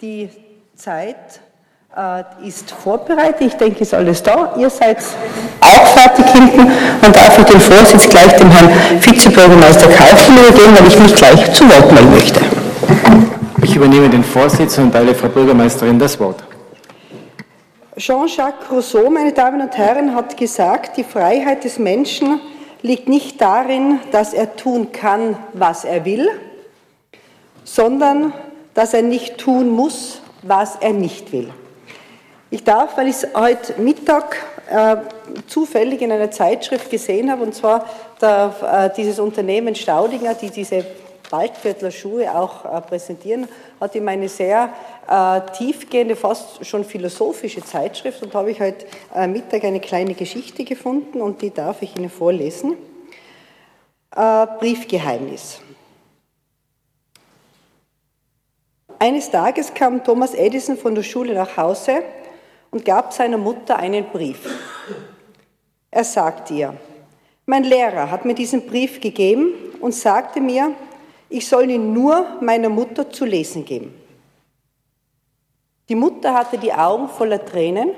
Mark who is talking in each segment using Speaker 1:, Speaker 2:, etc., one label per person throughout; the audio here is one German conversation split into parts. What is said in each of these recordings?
Speaker 1: Die Zeit äh, ist vorbereitet. Ich denke, ist alles da. Ihr seid auch fertig hinten und darf ich den Vorsitz gleich dem Herrn Vizebürgermeister Kaufmann übergeben, weil ich mich gleich zu Wort melden möchte.
Speaker 2: Ich übernehme den Vorsitz und teile Frau Bürgermeisterin das Wort.
Speaker 1: Jean-Jacques Rousseau, meine Damen und Herren, hat gesagt, die Freiheit des Menschen liegt nicht darin, dass er tun kann, was er will, sondern dass er nicht tun muss, was er nicht will. Ich darf, weil ich es heute Mittag äh, zufällig in einer Zeitschrift gesehen habe, und zwar der, äh, dieses Unternehmen Staudinger, die diese Waldviertler Schuhe auch äh, präsentieren, hat ihm eine sehr äh, tiefgehende, fast schon philosophische Zeitschrift und habe ich heute äh, Mittag eine kleine Geschichte gefunden und die darf ich Ihnen vorlesen. Äh, Briefgeheimnis. Eines Tages kam Thomas Edison von der Schule nach Hause und gab seiner Mutter einen Brief. Er sagte ihr, mein Lehrer hat mir diesen Brief gegeben und sagte mir, ich soll ihn nur meiner Mutter zu lesen geben. Die Mutter hatte die Augen voller Tränen,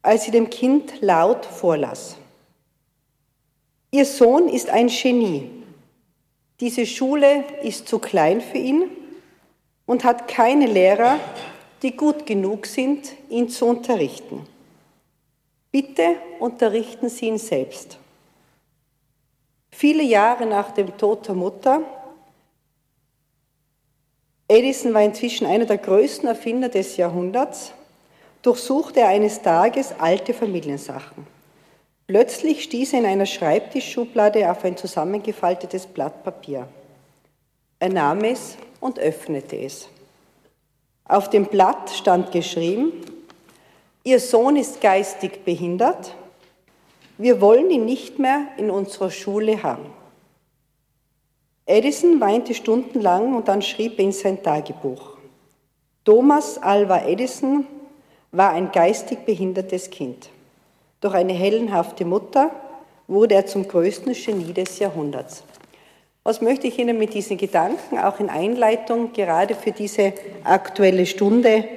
Speaker 1: als sie dem Kind laut vorlas. Ihr Sohn ist ein Genie. Diese Schule ist zu klein für ihn und hat keine Lehrer, die gut genug sind, ihn zu unterrichten. Bitte unterrichten Sie ihn selbst. Viele Jahre nach dem Tod der Mutter, Edison war inzwischen einer der größten Erfinder des Jahrhunderts, durchsuchte er eines Tages alte Familiensachen. Plötzlich stieß er in einer Schreibtischschublade auf ein zusammengefaltetes Blatt Papier. Er nahm es und öffnete es. Auf dem Blatt stand geschrieben, Ihr Sohn ist geistig behindert, wir wollen ihn nicht mehr in unserer Schule haben. Edison weinte stundenlang und dann schrieb er in sein Tagebuch. Thomas Alva Edison war ein geistig behindertes Kind. Durch eine hellenhafte Mutter wurde er zum größten Genie des Jahrhunderts. Was möchte ich Ihnen mit diesen Gedanken auch in Einleitung gerade für diese aktuelle Stunde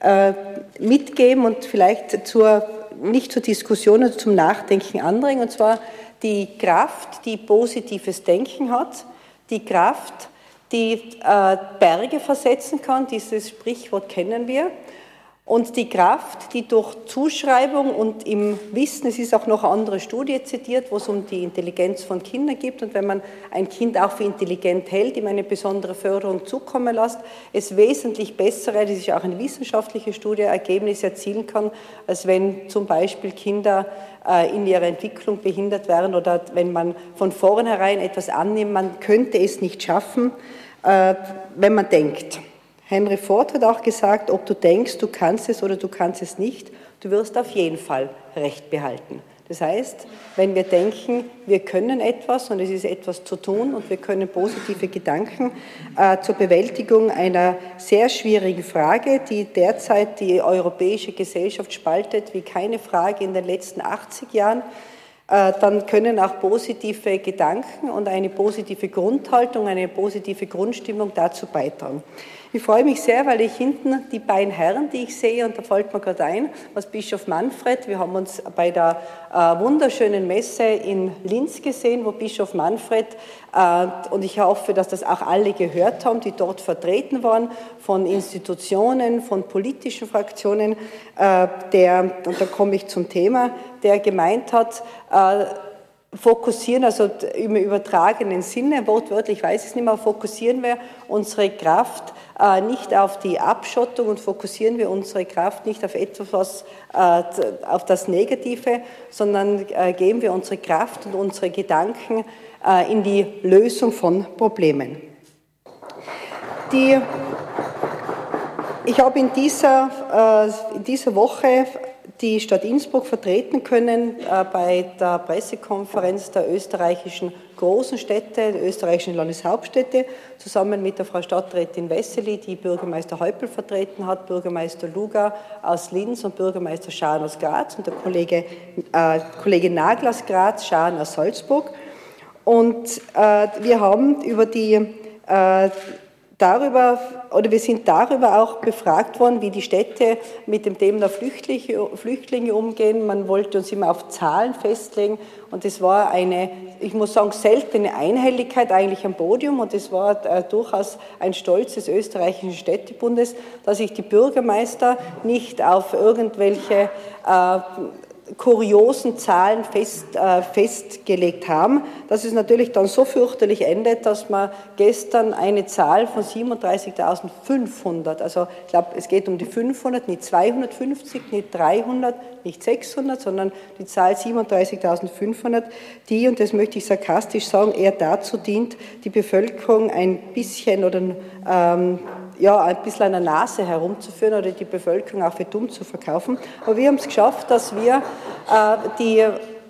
Speaker 1: äh, mitgeben und vielleicht zur, nicht zur Diskussion, sondern zum Nachdenken anregen? Und zwar die Kraft, die positives Denken hat, die Kraft, die äh, Berge versetzen kann, dieses Sprichwort kennen wir, und die Kraft, die durch Zuschreibung und im Wissen, es ist auch noch eine andere Studie zitiert, wo es um die Intelligenz von Kindern geht. Und wenn man ein Kind auch für intelligent hält, ihm eine besondere Förderung zukommen lässt, es wesentlich bessere, das ist auch eine wissenschaftliche Studie, Ergebnisse erzielen kann, als wenn zum Beispiel Kinder äh, in ihrer Entwicklung behindert wären oder wenn man von vornherein etwas annimmt, man könnte es nicht schaffen, äh, wenn man denkt. Henry Ford hat auch gesagt, ob du denkst, du kannst es oder du kannst es nicht, du wirst auf jeden Fall Recht behalten. Das heißt, wenn wir denken, wir können etwas und es ist etwas zu tun und wir können positive Gedanken äh, zur Bewältigung einer sehr schwierigen Frage, die derzeit die europäische Gesellschaft spaltet, wie keine Frage in den letzten 80 Jahren, äh, dann können auch positive Gedanken und eine positive Grundhaltung, eine positive Grundstimmung dazu beitragen. Ich freue mich sehr, weil ich hinten die beiden Herren, die ich sehe, und da fällt mir gerade ein, was Bischof Manfred, wir haben uns bei der äh, wunderschönen Messe in Linz gesehen, wo Bischof Manfred, äh, und ich hoffe, dass das auch alle gehört haben, die dort vertreten waren, von Institutionen, von politischen Fraktionen, äh, der, und da komme ich zum Thema, der gemeint hat, äh, fokussieren, also im übertragenen Sinne, wortwörtlich weiß ich es nicht mehr, fokussieren wir unsere Kraft nicht auf die Abschottung und fokussieren wir unsere Kraft nicht auf etwas, äh, auf das Negative, sondern äh, geben wir unsere Kraft und unsere Gedanken äh, in die Lösung von Problemen. Die, ich habe in dieser, äh, in dieser Woche die Stadt Innsbruck vertreten können äh, bei der Pressekonferenz der österreichischen großen Städte, der österreichischen Landeshauptstädte, zusammen mit der Frau Stadträtin Wessely, die Bürgermeister Häupl vertreten hat, Bürgermeister Luga aus Linz und Bürgermeister Schahn aus Graz und der Kollege, äh, Kollege Nagel aus Graz, Schahn aus Salzburg. Und äh, wir haben über die, äh, darüber, oder wir sind darüber auch befragt worden, wie die Städte mit dem Thema Flüchtlinge, Flüchtlinge umgehen. Man wollte uns immer auf Zahlen festlegen und es war eine, ich muss sagen, seltene Einhelligkeit eigentlich am Podium und es war äh, durchaus ein Stolz des österreichischen Städtebundes, dass sich die Bürgermeister nicht auf irgendwelche äh, kuriosen Zahlen fest, äh, festgelegt haben, dass es natürlich dann so fürchterlich endet, dass man gestern eine Zahl von 37.500, also ich glaube, es geht um die 500, nicht 250, nicht 300, nicht 600, sondern die Zahl 37.500, die, und das möchte ich sarkastisch sagen, eher dazu dient, die Bevölkerung ein bisschen oder ähm, ja, ein bisschen an der Nase herumzuführen oder die Bevölkerung auch für dumm zu verkaufen. Aber wir haben es geschafft, dass wir äh, die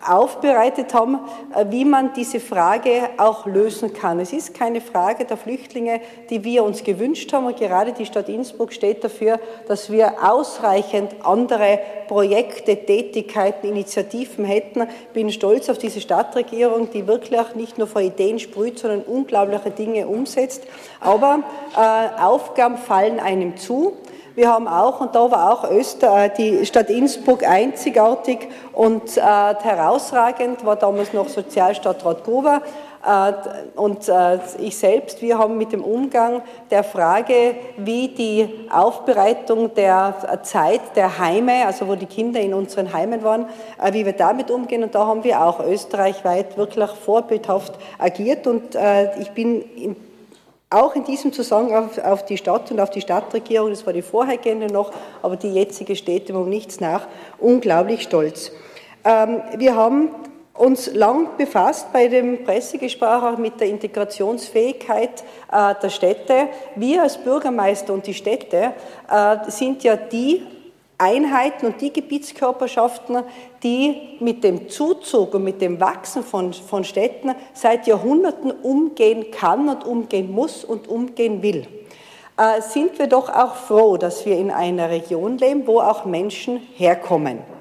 Speaker 1: aufbereitet haben, äh, wie man diese Frage auch lösen kann. Es ist keine Frage der Flüchtlinge, die wir uns gewünscht haben. Und gerade die Stadt Innsbruck steht dafür, dass wir ausreichend andere Projekte, Tätigkeiten, Initiativen hätten. Ich bin stolz auf diese Stadtregierung, die wirklich nicht nur vor Ideen sprüht, sondern unglaubliche Dinge umsetzt. Aber äh, Aufgaben fallen einem zu. Wir haben auch, und da war auch Öster, äh, die Stadt Innsbruck einzigartig und äh, herausragend, war damals noch Sozialstadtrat Gruber, äh, und äh, ich selbst, wir haben mit dem Umgang der Frage, wie die Aufbereitung der Zeit der Heime, also wo die Kinder in unseren Heimen waren, wie wir damit umgehen. Und da haben wir auch österreichweit wirklich vorbildhaft agiert. Und ich bin in auch in diesem Zusammenhang auf, auf, die Stadt und auf die Stadtregierung, das war die vorhergehende noch, aber die jetzige steht um nichts nach, unglaublich stolz. Ähm, wir haben uns lang befasst bei dem Pressegespräch auch mit der Integrationsfähigkeit äh, der Städte. Wir als Bürgermeister und die Städte äh, sind ja die Einheiten und die Gebietskörperschaften, die mit dem Zuzug und mit dem Wachsen von, von Städten seit Jahrhunderten umgehen kann und umgehen muss und umgehen will. Äh, sind wir doch auch froh, dass wir in einer Region leben, wo auch Menschen herkommen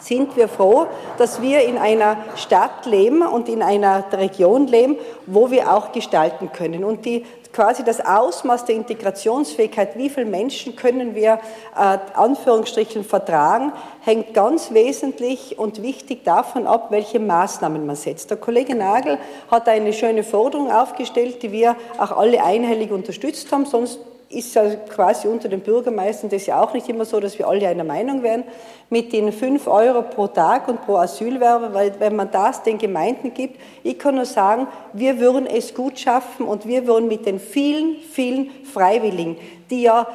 Speaker 1: sind wir froh, dass wir in einer Stadt leben und in einer Region leben, wo wir auch gestalten können. Und die quasi das Ausmaß der Integrationsfähigkeit, wie viele Menschen können wir äh, Anführungsstrichen vertragen, hängt ganz wesentlich und wichtig davon ab, welche Maßnahmen man setzt. Der Kollege Nagel hat eine schöne Forderung aufgestellt, die wir auch alle einhellig unterstützt haben, sonst ist ja quasi unter den Bürgermeistern das ja auch nicht immer so, dass wir alle einer Meinung wären, mit den 5 Euro pro Tag und pro Asylwerber, weil wenn man das den Gemeinden gibt, ich kann nur sagen, wir würden es gut schaffen und wir würden mit den vielen, vielen Freiwilligen, die ja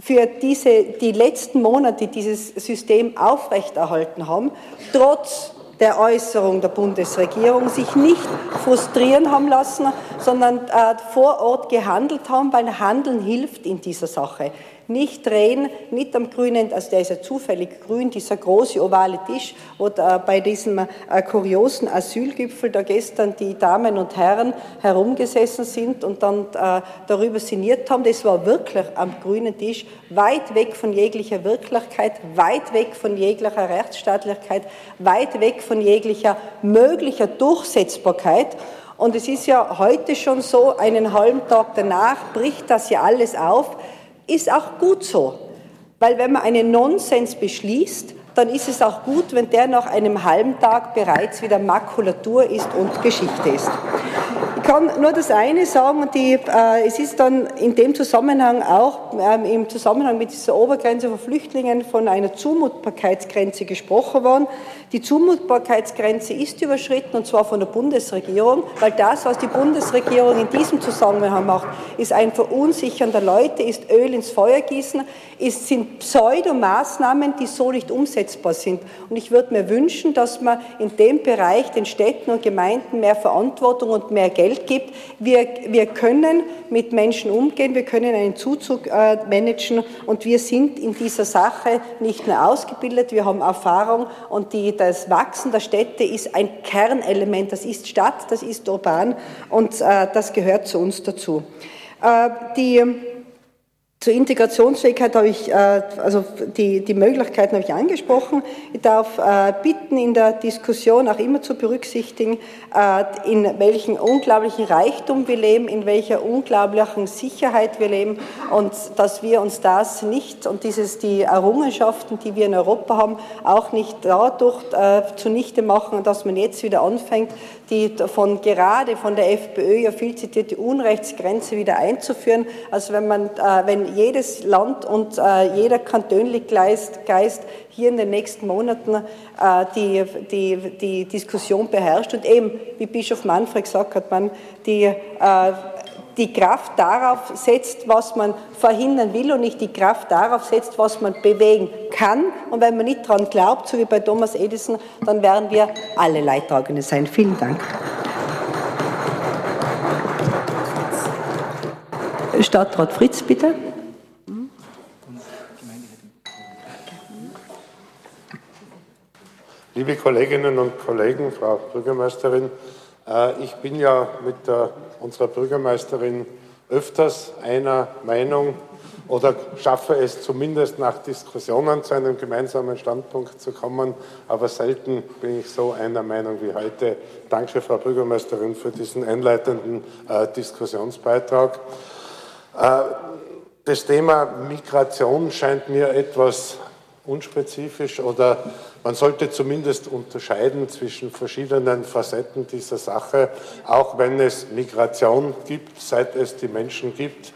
Speaker 1: für diese, die letzten Monate dieses System aufrechterhalten haben, trotz der Äußerung der Bundesregierung sich nicht frustrieren haben lassen, sondern äh, vor Ort gehandelt haben, weil Handeln hilft in dieser Sache nicht drehen, nicht am grünen, also der ist ja zufällig grün, dieser große ovale Tisch, wo da bei diesem äh, kuriosen Asylgipfel da gestern die Damen und Herren herumgesessen sind und dann äh, darüber sinniert haben. Das war wirklich am grünen Tisch, weit weg von jeglicher Wirklichkeit, weit weg von jeglicher Rechtsstaatlichkeit, weit weg von jeglicher möglicher Durchsetzbarkeit. Und es ist ja heute schon so, einen halben Tag danach bricht das ja alles auf ist auch gut so. Weil wenn man einen Nonsens beschließt, dann ist es auch gut, wenn der nach einem halben Tag bereits wieder Makulatur ist und Geschichte ist. Ich kann nur das eine sagen, die, äh, es ist dann in dem Zusammenhang auch, äh, im Zusammenhang mit dieser Obergrenze von Flüchtlingen von einer Zumutbarkeitsgrenze gesprochen worden. Die Zumutbarkeitsgrenze ist überschritten, und zwar von der Bundesregierung, weil das, was die Bundesregierung in diesem Zusammenhang macht, ist ein Verunsichern der Leute, ist Öl ins Feuer gießen, ist, sind Pseudomaßnahmen, die so nicht umsetzbar sind. Und ich würde mir wünschen, dass man in dem Bereich den Städten und Gemeinden mehr Verantwortung und mehr Geld Geld gibt. Wir, wir können mit Menschen umgehen, wir können einen Zuzug äh, managen und wir sind in dieser Sache nicht nur ausgebildet, wir haben Erfahrung und die, das Wachsen der Städte ist ein Kernelement. Das ist Stadt, das ist urban und äh, das gehört zu uns dazu. Äh, die Zur Integrationsfähigkeit habe ich, äh, also die, die Möglichkeiten habe ich angesprochen. Ich darf äh, bitten, in der Diskussion auch immer zu berücksichtigen, äh, in welchem unglaublichen Reichtum wir leben, in welcher unglaublichen Sicherheit wir leben und dass wir uns das nicht und dieses, die Errungenschaften, die wir in Europa haben, auch nicht dadurch zunichte machen, dass man jetzt wieder anfängt, die von gerade von der FPÖ ja viel zitierte Unrechtsgrenze wieder einzuführen. Also wenn man, wenn jedes Land und äh, jeder Kantönlich-Geist hier in den nächsten Monaten äh, die, die, die Diskussion beherrscht und eben, wie Bischof Manfred gesagt hat, man die, äh, die Kraft darauf setzt, was man verhindern will und nicht die Kraft darauf setzt, was man bewegen kann. Und wenn man nicht daran glaubt, so wie bei Thomas Edison, dann werden wir alle Leidtragende sein. Vielen Dank. Stadtrat Fritz, bitte.
Speaker 3: Liebe Kolleginnen und Kollegen, Frau Bürgermeisterin, äh, ich bin ja mit unserer Bürgermeisterin öfters einer Meinung oder schaffe es zumindest nach Diskussionen zu einem gemeinsamen Standpunkt zu kommen, aber selten bin ich so einer Meinung wie heute. Danke, Frau Bürgermeisterin, für diesen einleitenden äh, Diskussionsbeitrag. Äh, das Thema Migration scheint mir etwas unspezifisch oder man sollte zumindest unterscheiden zwischen verschiedenen Facetten dieser Sache, auch wenn es Migration gibt, seit es die Menschen gibt.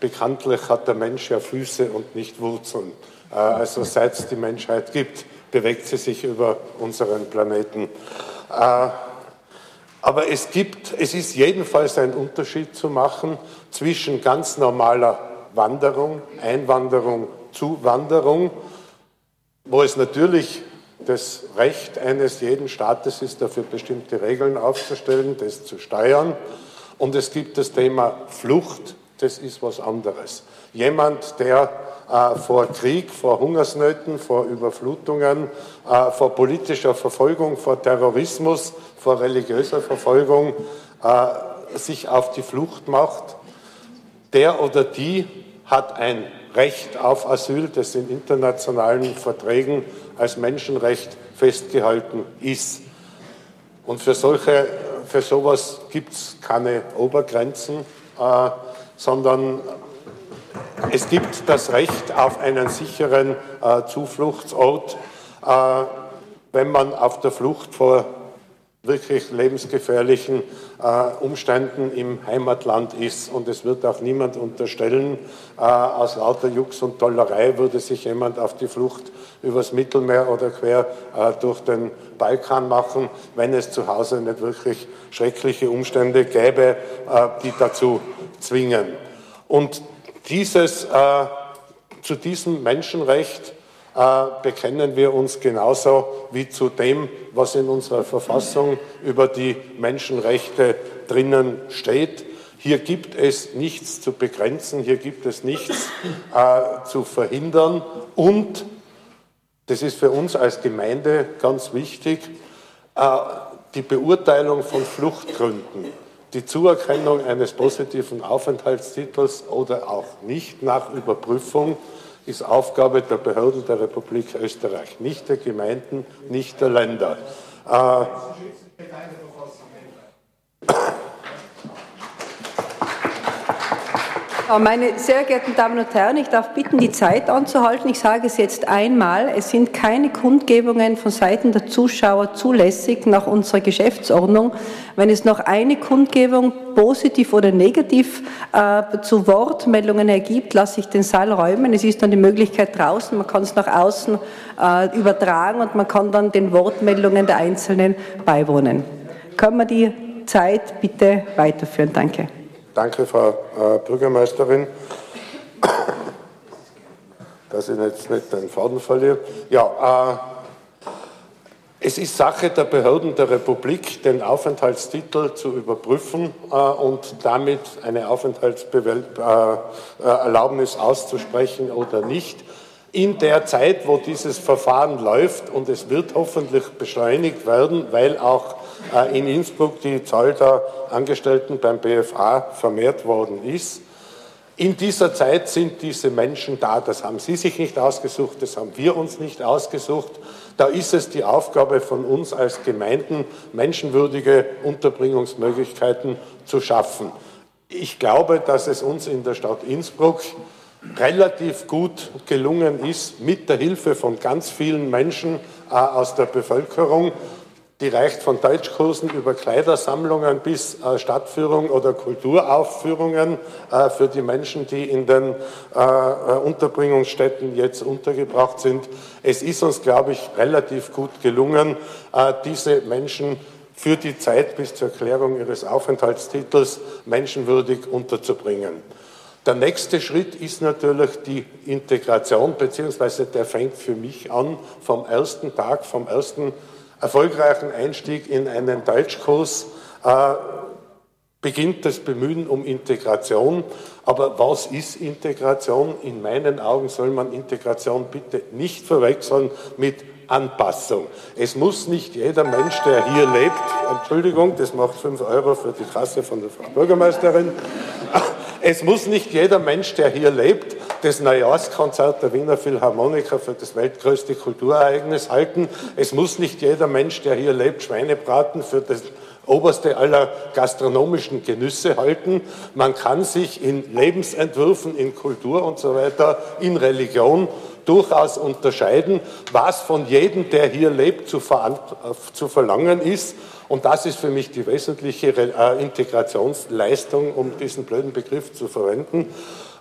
Speaker 3: Bekanntlich hat der Mensch ja Füße und nicht Wurzeln. Äh, also seit es die Menschheit gibt, bewegt sie sich über unseren Planeten. Äh, aber es gibt, es ist jedenfalls ein Unterschied zu machen zwischen ganz normaler Wanderung, Einwanderung, Zuwanderung, wo es natürlich das Recht eines jeden Staates ist, dafür bestimmte Regeln aufzustellen, das zu steuern. Und es gibt das Thema Flucht, das ist was anderes. Jemand, der äh, vor Krieg, vor Hungersnöten, vor Überflutungen, äh, vor politischer Verfolgung, vor Terrorismus, vor religiöser Verfolgung äh, sich auf die Flucht macht, der oder die hat ein Recht auf Asyl, das in internationalen Verträgen als Menschenrecht festgehalten ist. Und für, solche, für sowas gibt es keine Obergrenzen, äh, sondern es gibt das Recht auf einen sicheren äh, Zufluchtsort, äh, wenn man auf der Flucht vor wirklich lebensgefährlichen äh, Umständen im Heimatland ist. Und es wird auch niemand unterstellen, äh, aus lauter Jux und Tollerei würde sich jemand auf die Flucht übers Mittelmeer oder quer äh, durch den Balkan machen, wenn es zu Hause nicht wirklich schreckliche Umstände gäbe, äh, die dazu zwingen. Und dieses, äh, zu diesem Menschenrecht bekennen wir uns genauso wie zu dem, was in unserer Verfassung über die Menschenrechte drinnen steht. Hier gibt es nichts zu begrenzen, hier gibt es nichts äh, zu verhindern und, das ist für uns als Gemeinde ganz wichtig, äh, die Beurteilung von Fluchtgründen, die Zuerkennung eines positiven Aufenthaltstitels oder auch nicht nach Überprüfung ist Aufgabe der Behörden der Republik Österreich, nicht der Gemeinden, nicht der Länder. Äh,
Speaker 1: meine sehr geehrten Damen und Herren, ich darf bitten, die Zeit anzuhalten. Ich sage es jetzt einmal. Es sind keine Kundgebungen von Seiten der Zuschauer zulässig nach unserer Geschäftsordnung. Wenn es noch eine Kundgebung positiv oder negativ äh, zu Wortmeldungen ergibt, lasse ich den Saal räumen. Es ist dann die Möglichkeit draußen, man kann es nach außen äh, übertragen und man kann dann den Wortmeldungen der Einzelnen beiwohnen. Können wir die Zeit bitte weiterführen? Danke.
Speaker 3: Danke, Frau äh, Bürgermeisterin, dass ich jetzt nicht den Faden verliere. Ja, äh, es ist Sache der Behörden der Republik, den Aufenthaltstitel zu überprüfen äh, und damit eine Aufenthaltserlaubnis äh, auszusprechen oder nicht. In der Zeit, wo dieses Verfahren läuft, und es wird hoffentlich beschleunigt werden, weil auch äh, in Innsbruck die Zahl der Angestellten beim BFA vermehrt worden ist, In dieser Zeit sind diese Menschen da. Das haben Sie sich nicht ausgesucht, das haben wir uns nicht ausgesucht. Da ist es die Aufgabe von uns als Gemeinden, menschenwürdige Unterbringungsmöglichkeiten zu schaffen. Ich glaube, dass es uns in der Stadt Innsbruck relativ gut gelungen ist, mit der Hilfe von ganz vielen Menschen äh, aus der Bevölkerung, die reicht von Deutschkursen über Kleidersammlungen bis äh, Stadtführung oder Kulturaufführungen äh, für die Menschen, die in den äh, äh, Unterbringungsstätten jetzt untergebracht sind. Es ist uns, glaube ich, relativ gut gelungen, äh, diese Menschen für die Zeit bis zur Klärung ihres Aufenthaltstitels menschenwürdig unterzubringen. Der nächste Schritt ist natürlich die Integration, beziehungsweise der fängt für mich an vom ersten Tag, vom ersten erfolgreichen Einstieg in einen Deutschkurs, äh, beginnt das Bemühen um Integration. Aber was ist Integration? In meinen Augen soll man Integration bitte nicht verwechseln mit Anpassung. Es muss nicht jeder Mensch, der hier lebt, Entschuldigung, das macht fünf Euro für die Kasse von der Frau Bürgermeisterin, es muss nicht jeder Mensch, der hier lebt, das Neujahrskonzert der Wiener Philharmoniker für das weltgrößte Kulturereignis halten. Es muss nicht jeder Mensch, der hier lebt, Schweinebraten für das oberste aller gastronomischen Genüsse halten. Man kann sich in Lebensentwürfen, in Kultur und so weiter, in Religion durchaus unterscheiden, was von jedem, der hier lebt, zu, zu verlangen ist. Und das ist für mich die wesentliche äh, Integrationsleistung, um diesen blöden Begriff zu verwenden.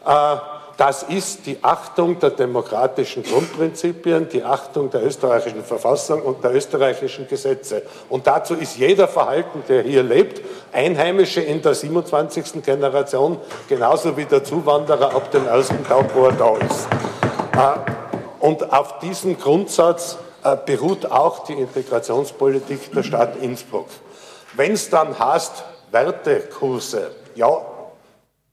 Speaker 3: Äh, das ist die Achtung der demokratischen Grundprinzipien, die Achtung der österreichischen Verfassung und der österreichischen Gesetze. Und dazu ist jeder Verhalten, der hier lebt, Einheimische in der 27. Generation, genauso wie der Zuwanderer ab dem ersten Tag, wo er da ist. Äh, und auf diesem Grundsatz äh, beruht auch die Integrationspolitik der Stadt Innsbruck. Wenn es dann heißt, Wertekurse, ja,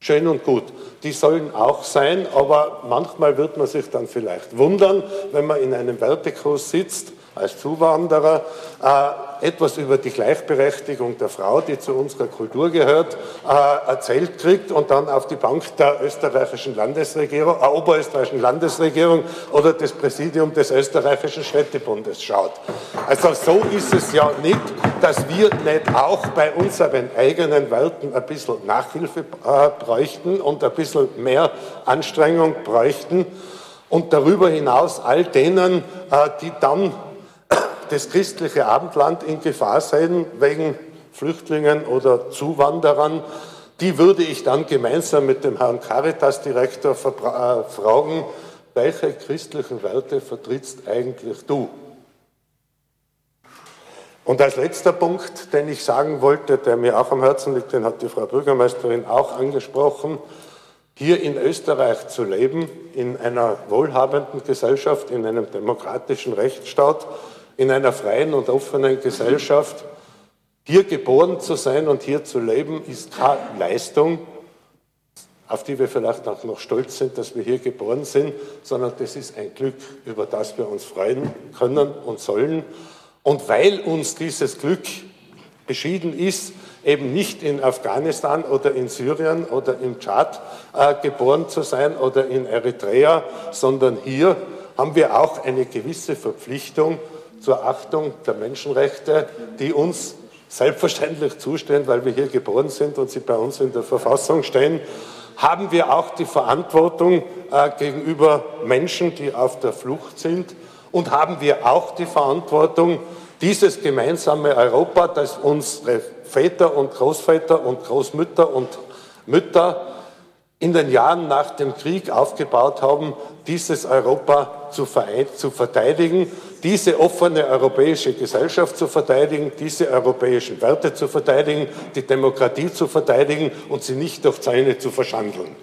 Speaker 3: schön und gut, die sollen auch sein, aber manchmal wird man sich dann vielleicht wundern, wenn man in einem Wertekurs sitzt als Zuwanderer äh, etwas über die Gleichberechtigung der Frau, die zu unserer Kultur gehört, äh, erzählt kriegt und dann auf die Bank der österreichischen Landesregierung, äh, oberösterreichischen Landesregierung oder das Präsidium des österreichischen Städtebundes schaut. Also so ist es ja nicht, dass wir nicht auch bei unseren eigenen Werten ein bisschen Nachhilfe äh, bräuchten und ein bisschen mehr Anstrengung bräuchten und darüber hinaus all denen, die dann das christliche Abendland in Gefahr sein wegen Flüchtlingen oder Zuwanderern, die würde ich dann gemeinsam mit dem Herrn Caritas-Direktor äh, fragen, welche christlichen Werte vertrittst eigentlich du? Und als letzter Punkt, den ich sagen wollte, der mir auch am Herzen liegt, den hat die Frau Bürgermeisterin auch angesprochen, hier in Österreich zu leben, in einer wohlhabenden Gesellschaft, in einem demokratischen Rechtsstaat, in einer freien und offenen Gesellschaft. Hier geboren zu sein und hier zu leben, ist keine Leistung, auf die wir vielleicht auch noch stolz sind, dass wir hier geboren sind, sondern das ist ein Glück, über das wir uns freuen können und sollen. Und weil uns dieses Glück beschieden ist, eben nicht in Afghanistan oder in Syrien oder im Tschad äh, geboren zu sein oder in Eritrea, sondern hier haben wir auch eine gewisse Verpflichtung, zur Achtung der Menschenrechte, die uns selbstverständlich zustehen, weil wir hier geboren sind und sie bei uns in der Verfassung stehen, haben wir auch die Verantwortung äh, gegenüber Menschen, die auf der Flucht sind. Und haben wir auch die Verantwortung, dieses gemeinsame Europa, das unsere Väter und Großväter und Großmütter und Mütter in den Jahren nach dem Krieg aufgebaut haben, dieses Europa zu, zu verteidigen, diese offene europäische Gesellschaft zu verteidigen, diese europäischen Werte zu verteidigen, die Demokratie zu verteidigen und sie nicht durch Zäune zu verschandeln.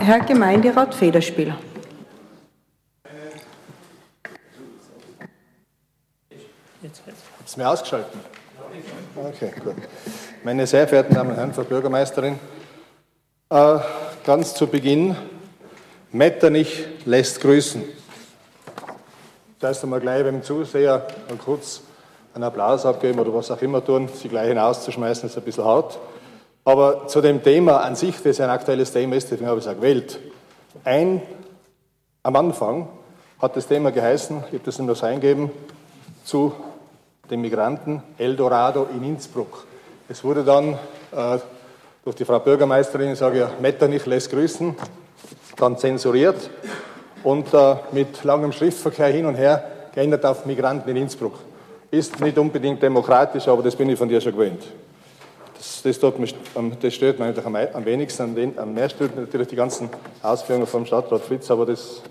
Speaker 1: Herr Gemeinderat Federspiel.
Speaker 4: Ist mir ausgeschalten? Okay, gut. Meine sehr verehrten Damen und Herren, Frau Bürgermeisterin, äh, ganz zu Beginn, Metternich lässt grüßen. Das einmal gleich beim Zuseher kurz einen Applaus abgeben oder was auch immer tun. Sie gleich hinauszuschmeißen, ist ein bisschen hart. Aber zu dem Thema an sich, das ein aktuelles Thema ist, deswegen habe ich es auch gewählt. Ein, am Anfang hat das Thema geheißen, ich habe das in das eingeben, zu den Migranten Eldorado in Innsbruck. Es wurde dann äh, durch die Frau Bürgermeisterin, ich sage ja, Metternich lässt grüßen, dann zensuriert und äh, mit langem Schriftverkehr hin und her geändert auf Migranten in Innsbruck. Ist nicht unbedingt demokratisch, aber das bin ich von dir schon gewöhnt. Das, das, dort, das stört mich eigentlich am, wenigsten. Am, den, mehr stört natürlich die ganzen Ausführungen vom Stadtrat Fritz, aber das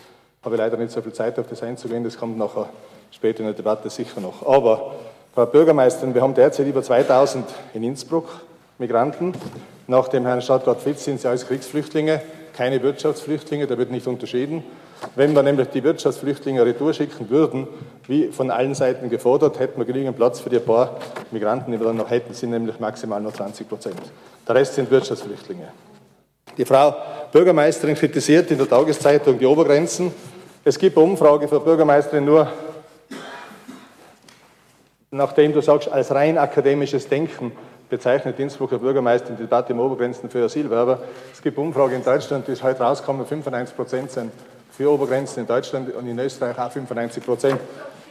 Speaker 4: habe ich leider nicht so viel Zeit, auf das einzugehen. Das kommt nachher später in der Debatte sicher noch. Aber, Frau Bürgermeisterin, wir haben derzeit über 2000 in Innsbruck Migranten. Nach dem Herrn Stadtrat Fritz sind sie alles Kriegsflüchtlinge, keine Wirtschaftsflüchtlinge, da wird nicht unterschieden. Wenn wir nämlich die Wirtschaftsflüchtlinge retour schicken würden, wie von allen Seiten gefordert, hätten wir genügend Platz für die paar Migranten, die wir dann noch hätten, sind nämlich maximal nur 20 Prozent. Der Rest sind Wirtschaftsflüchtlinge. Die Frau Bürgermeisterin kritisiert in der Tageszeitung die Obergrenzen. Es gibt eine Umfrage für Bürgermeisterin nur, nachdem du sagst, als rein akademisches Denken bezeichnet Innsbrucker Bürgermeister die Debatte im Obergrenzen für Asylwerber. Es gibt Umfrage in Deutschland, die ist heute rausgekommen, 95 Prozent sind für Obergrenzen in Deutschland und in Österreich auch 95 Prozent.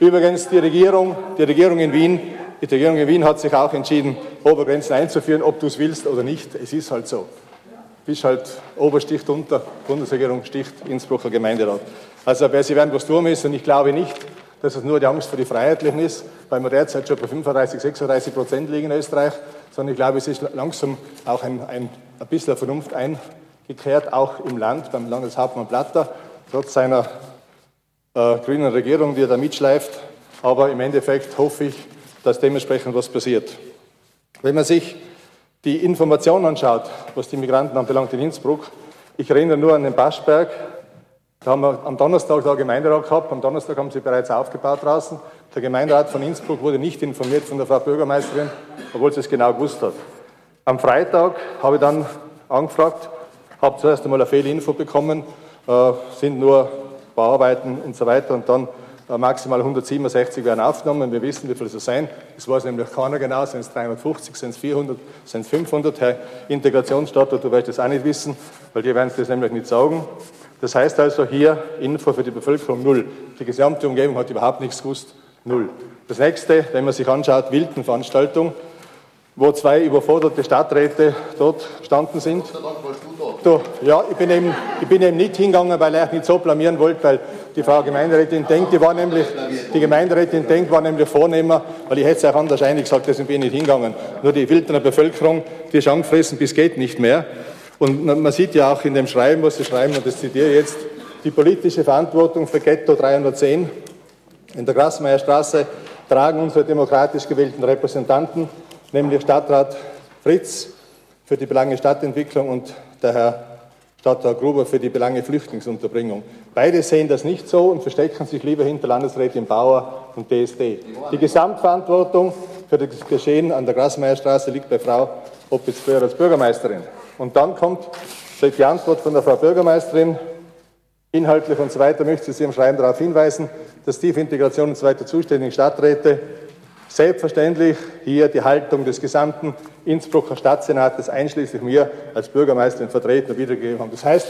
Speaker 4: Übrigens, die Regierung, die Regierung in Wien, die Regierung in Wien hat sich auch entschieden, Obergrenzen einzuführen, ob du es willst oder nicht. Es ist halt so. Bis halt Obersticht unter, Bundesregierung sticht Innsbrucker Gemeinderat. Also, wer sie werden was tun müssen, ich glaube nicht, dass es nur die Angst vor die Freiheitlichen ist, weil wir derzeit schon bei 35, 36 Prozent liegen in Österreich, sondern ich glaube, es ist langsam auch ein, ein, ein bisschen Vernunft eingekehrt, auch im Land, beim Landeshauptmann Platter, trotz seiner äh, grünen Regierung, die er da mitschleift. Aber im Endeffekt hoffe ich, dass dementsprechend was passiert. Wenn man sich die Information anschaut, was die Migranten anbelangt in Innsbruck, ich erinnere nur an den Baschberg. Da haben wir am Donnerstag da Gemeinderat gehabt. Am Donnerstag haben sie bereits aufgebaut draußen. Der Gemeinderat von Innsbruck wurde nicht informiert von der Frau Bürgermeisterin, obwohl sie es genau gewusst hat. Am Freitag habe ich dann angefragt, habe zuerst einmal eine Fehlinfo bekommen, äh, sind nur Bauarbeiten und so weiter und dann äh, maximal 167 werden aufgenommen. Wir wissen, wie viele es sein. Das weiß nämlich keiner genau. Sind es 350, sind es 400, sind es 500? Herr Integrationsstadtrat, du wirst das auch nicht wissen, weil die werden das nämlich nicht sagen. Das heißt also hier Info für die Bevölkerung null. Die gesamte Umgebung hat überhaupt nichts gewusst. Null. Das nächste, wenn man sich anschaut, Wildenveranstaltung, wo zwei überforderte Stadträte dort gestanden sind. Du, ja, ich bin, eben, ich bin eben nicht hingegangen, weil ich nicht so blamieren wollte, weil die Frau Gemeinderätin denkt, die war nämlich, die Gemeinderätin denkt, war nämlich Vornehmer, weil ich hätte es auch anders einig gesagt, deswegen bin ich nicht hingegangen. Nur die Wildener Bevölkerung, die ist angefressen bis geht nicht mehr. Und man sieht ja auch in dem Schreiben, was sie schreiben, und das zitiere jetzt, die politische Verantwortung für Ghetto 310 in der Grasmeierstraße tragen unsere demokratisch gewählten Repräsentanten, nämlich Stadtrat Fritz für die Belange Stadtentwicklung und der Herr Stadtrat Gruber für die Belange Flüchtlingsunterbringung. Beide sehen das nicht so und verstecken sich lieber hinter Landesrätin Bauer und DSD. Die Gesamtverantwortung für das Geschehen an der Grasmeierstraße liegt bei Frau Opitz-Böhr als Bürgermeisterin. Und dann kommt die Antwort von der Frau Bürgermeisterin. Inhaltlich und so weiter möchte sie im Schreiben darauf hinweisen, dass Tiefintegration und so weiter zuständigen Stadträte selbstverständlich hier die Haltung des gesamten Innsbrucker Stadtsenates einschließlich mir als Bürgermeisterin vertreten und wiedergegeben haben. Das heißt,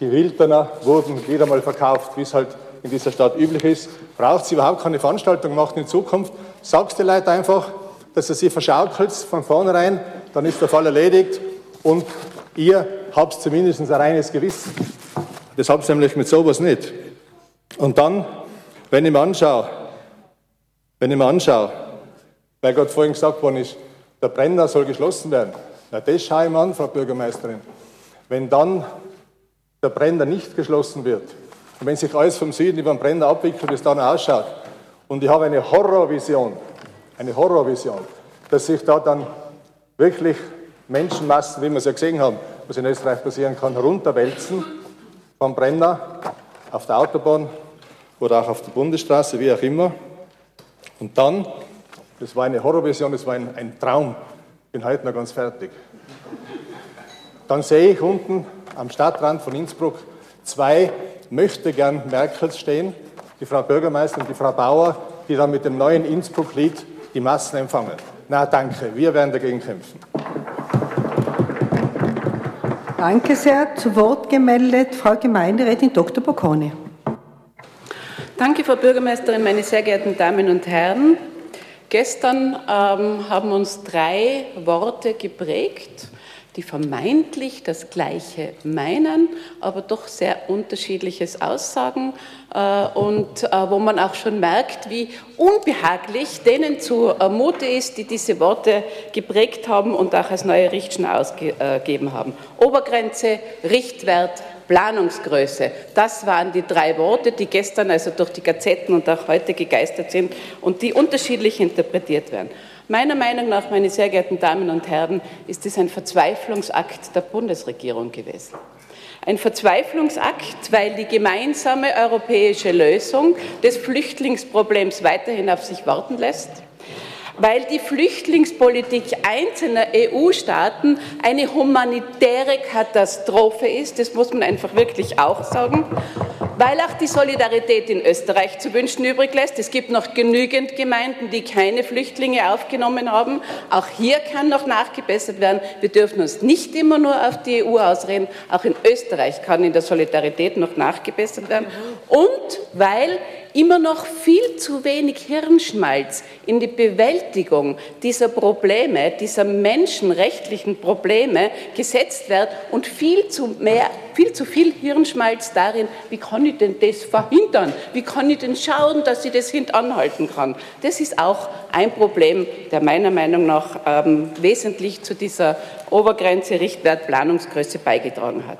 Speaker 4: die Wildner wurden wieder mal verkauft, wie es halt in dieser Stadt üblich ist. Braucht sie überhaupt keine Veranstaltung machen in Zukunft? Sagst den Leuten einfach, dass ihr sie verschaukelt von vornherein, dann ist der Fall erledigt und ihr habt zumindest ein reines Gewissen. Das habt ihr nämlich mit sowas nicht. Und dann, wenn ich mir anschaue, wenn ich mir anschaue, weil gerade vorhin gesagt worden ist, der Brenner soll geschlossen werden. Na, das schaue ich mir an, Frau Bürgermeisterin. Wenn dann der Brenner nicht geschlossen wird und wenn sich alles vom Süden über den Brenner abwickelt, wie es dann ausschaut, und ich habe eine Horrorvision, eine Horrorvision, dass sich da dann wirklich Menschenmassen, wie wir es ja gesehen haben, was in Österreich passieren kann, herunterwälzen vom Brenner auf der Autobahn oder auch auf der Bundesstraße, wie auch immer. Und dann das war eine Horrorvision, das war ein, ein Traum. Bin heute noch ganz fertig. Dann sehe ich unten am Stadtrand von Innsbruck zwei möchte gern Merkels stehen, die Frau Bürgermeisterin und die Frau Bauer, die dann mit dem neuen Innsbruck-Lied die Massen empfangen. Na danke, wir werden dagegen kämpfen.
Speaker 1: Danke sehr. Zu Wort gemeldet Frau Gemeinderätin Dr. Bocconi.
Speaker 5: Danke, Frau Bürgermeisterin, meine sehr geehrten Damen und Herren. Gestern ähm, haben uns drei Worte geprägt die vermeintlich das Gleiche meinen, aber doch sehr unterschiedliches aussagen äh, und äh, wo man auch schon merkt, wie unbehaglich denen zu Mute ist, die diese Worte geprägt haben und auch als neue Richtschnur ausgegeben haben. Obergrenze, Richtwert, Planungsgröße. Das waren die drei Worte, die gestern also durch die Gazetten und auch heute gegeistert sind und die unterschiedlich interpretiert werden. Meiner Meinung nach, meine sehr geehrten Damen und Herren, ist es ein Verzweiflungsakt der Bundesregierung gewesen. Ein Verzweiflungsakt, weil die gemeinsame europäische Lösung des Flüchtlingsproblems weiterhin auf sich warten lässt weil die Flüchtlingspolitik einzelner EU-Staaten eine humanitäre Katastrophe ist, das muss man einfach wirklich auch sagen, weil auch die Solidarität in Österreich zu wünschen übrig lässt. Es gibt noch genügend Gemeinden, die keine Flüchtlinge aufgenommen haben. Auch hier kann noch nachgebessert werden. Wir dürfen uns nicht immer nur auf die EU ausreden. Auch in Österreich kann in der Solidarität noch nachgebessert werden. Und weil immer noch viel zu wenig Hirnschmalz in die Bewältigung dieser Probleme, dieser menschenrechtlichen Probleme gesetzt wird und viel zu, mehr, viel, zu viel Hirnschmalz darin, wie kann ich denn das verhindern? Wie kann ich denn schauen, dass ich das hintanhalten kann? Das ist auch ein Problem, der meiner Meinung nach ähm, wesentlich zu dieser Obergrenze, Richtwert, Planungsgröße beigetragen hat.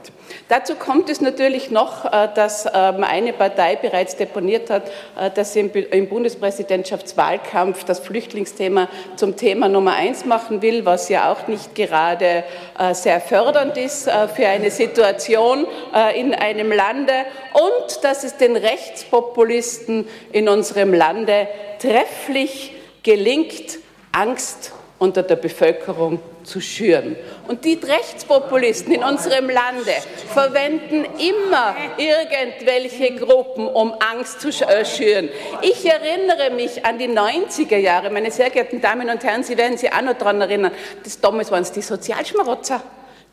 Speaker 5: Dazu kommt es natürlich noch, äh, dass ähm, eine Partei bereits deponiert hat, äh, dass sie im Bundespräsidentschaftswahlkampf das Flüchtlingsthema zum Thema Nummer eins machen will, was ja auch nicht gerade äh, sehr fördernd ist für eine Situation in einem Lande und dass es den Rechtspopulisten in unserem Lande trefflich gelingt, Angst unter der Bevölkerung zu schüren. Und die Rechtspopulisten in unserem Lande verwenden immer irgendwelche Gruppen, um Angst zu äh, schüren. Ich erinnere mich an die 90er Jahre, meine sehr geehrten Damen und Herren, Sie werden sich auch noch daran erinnern, das, damals waren es die Sozialschmarotzer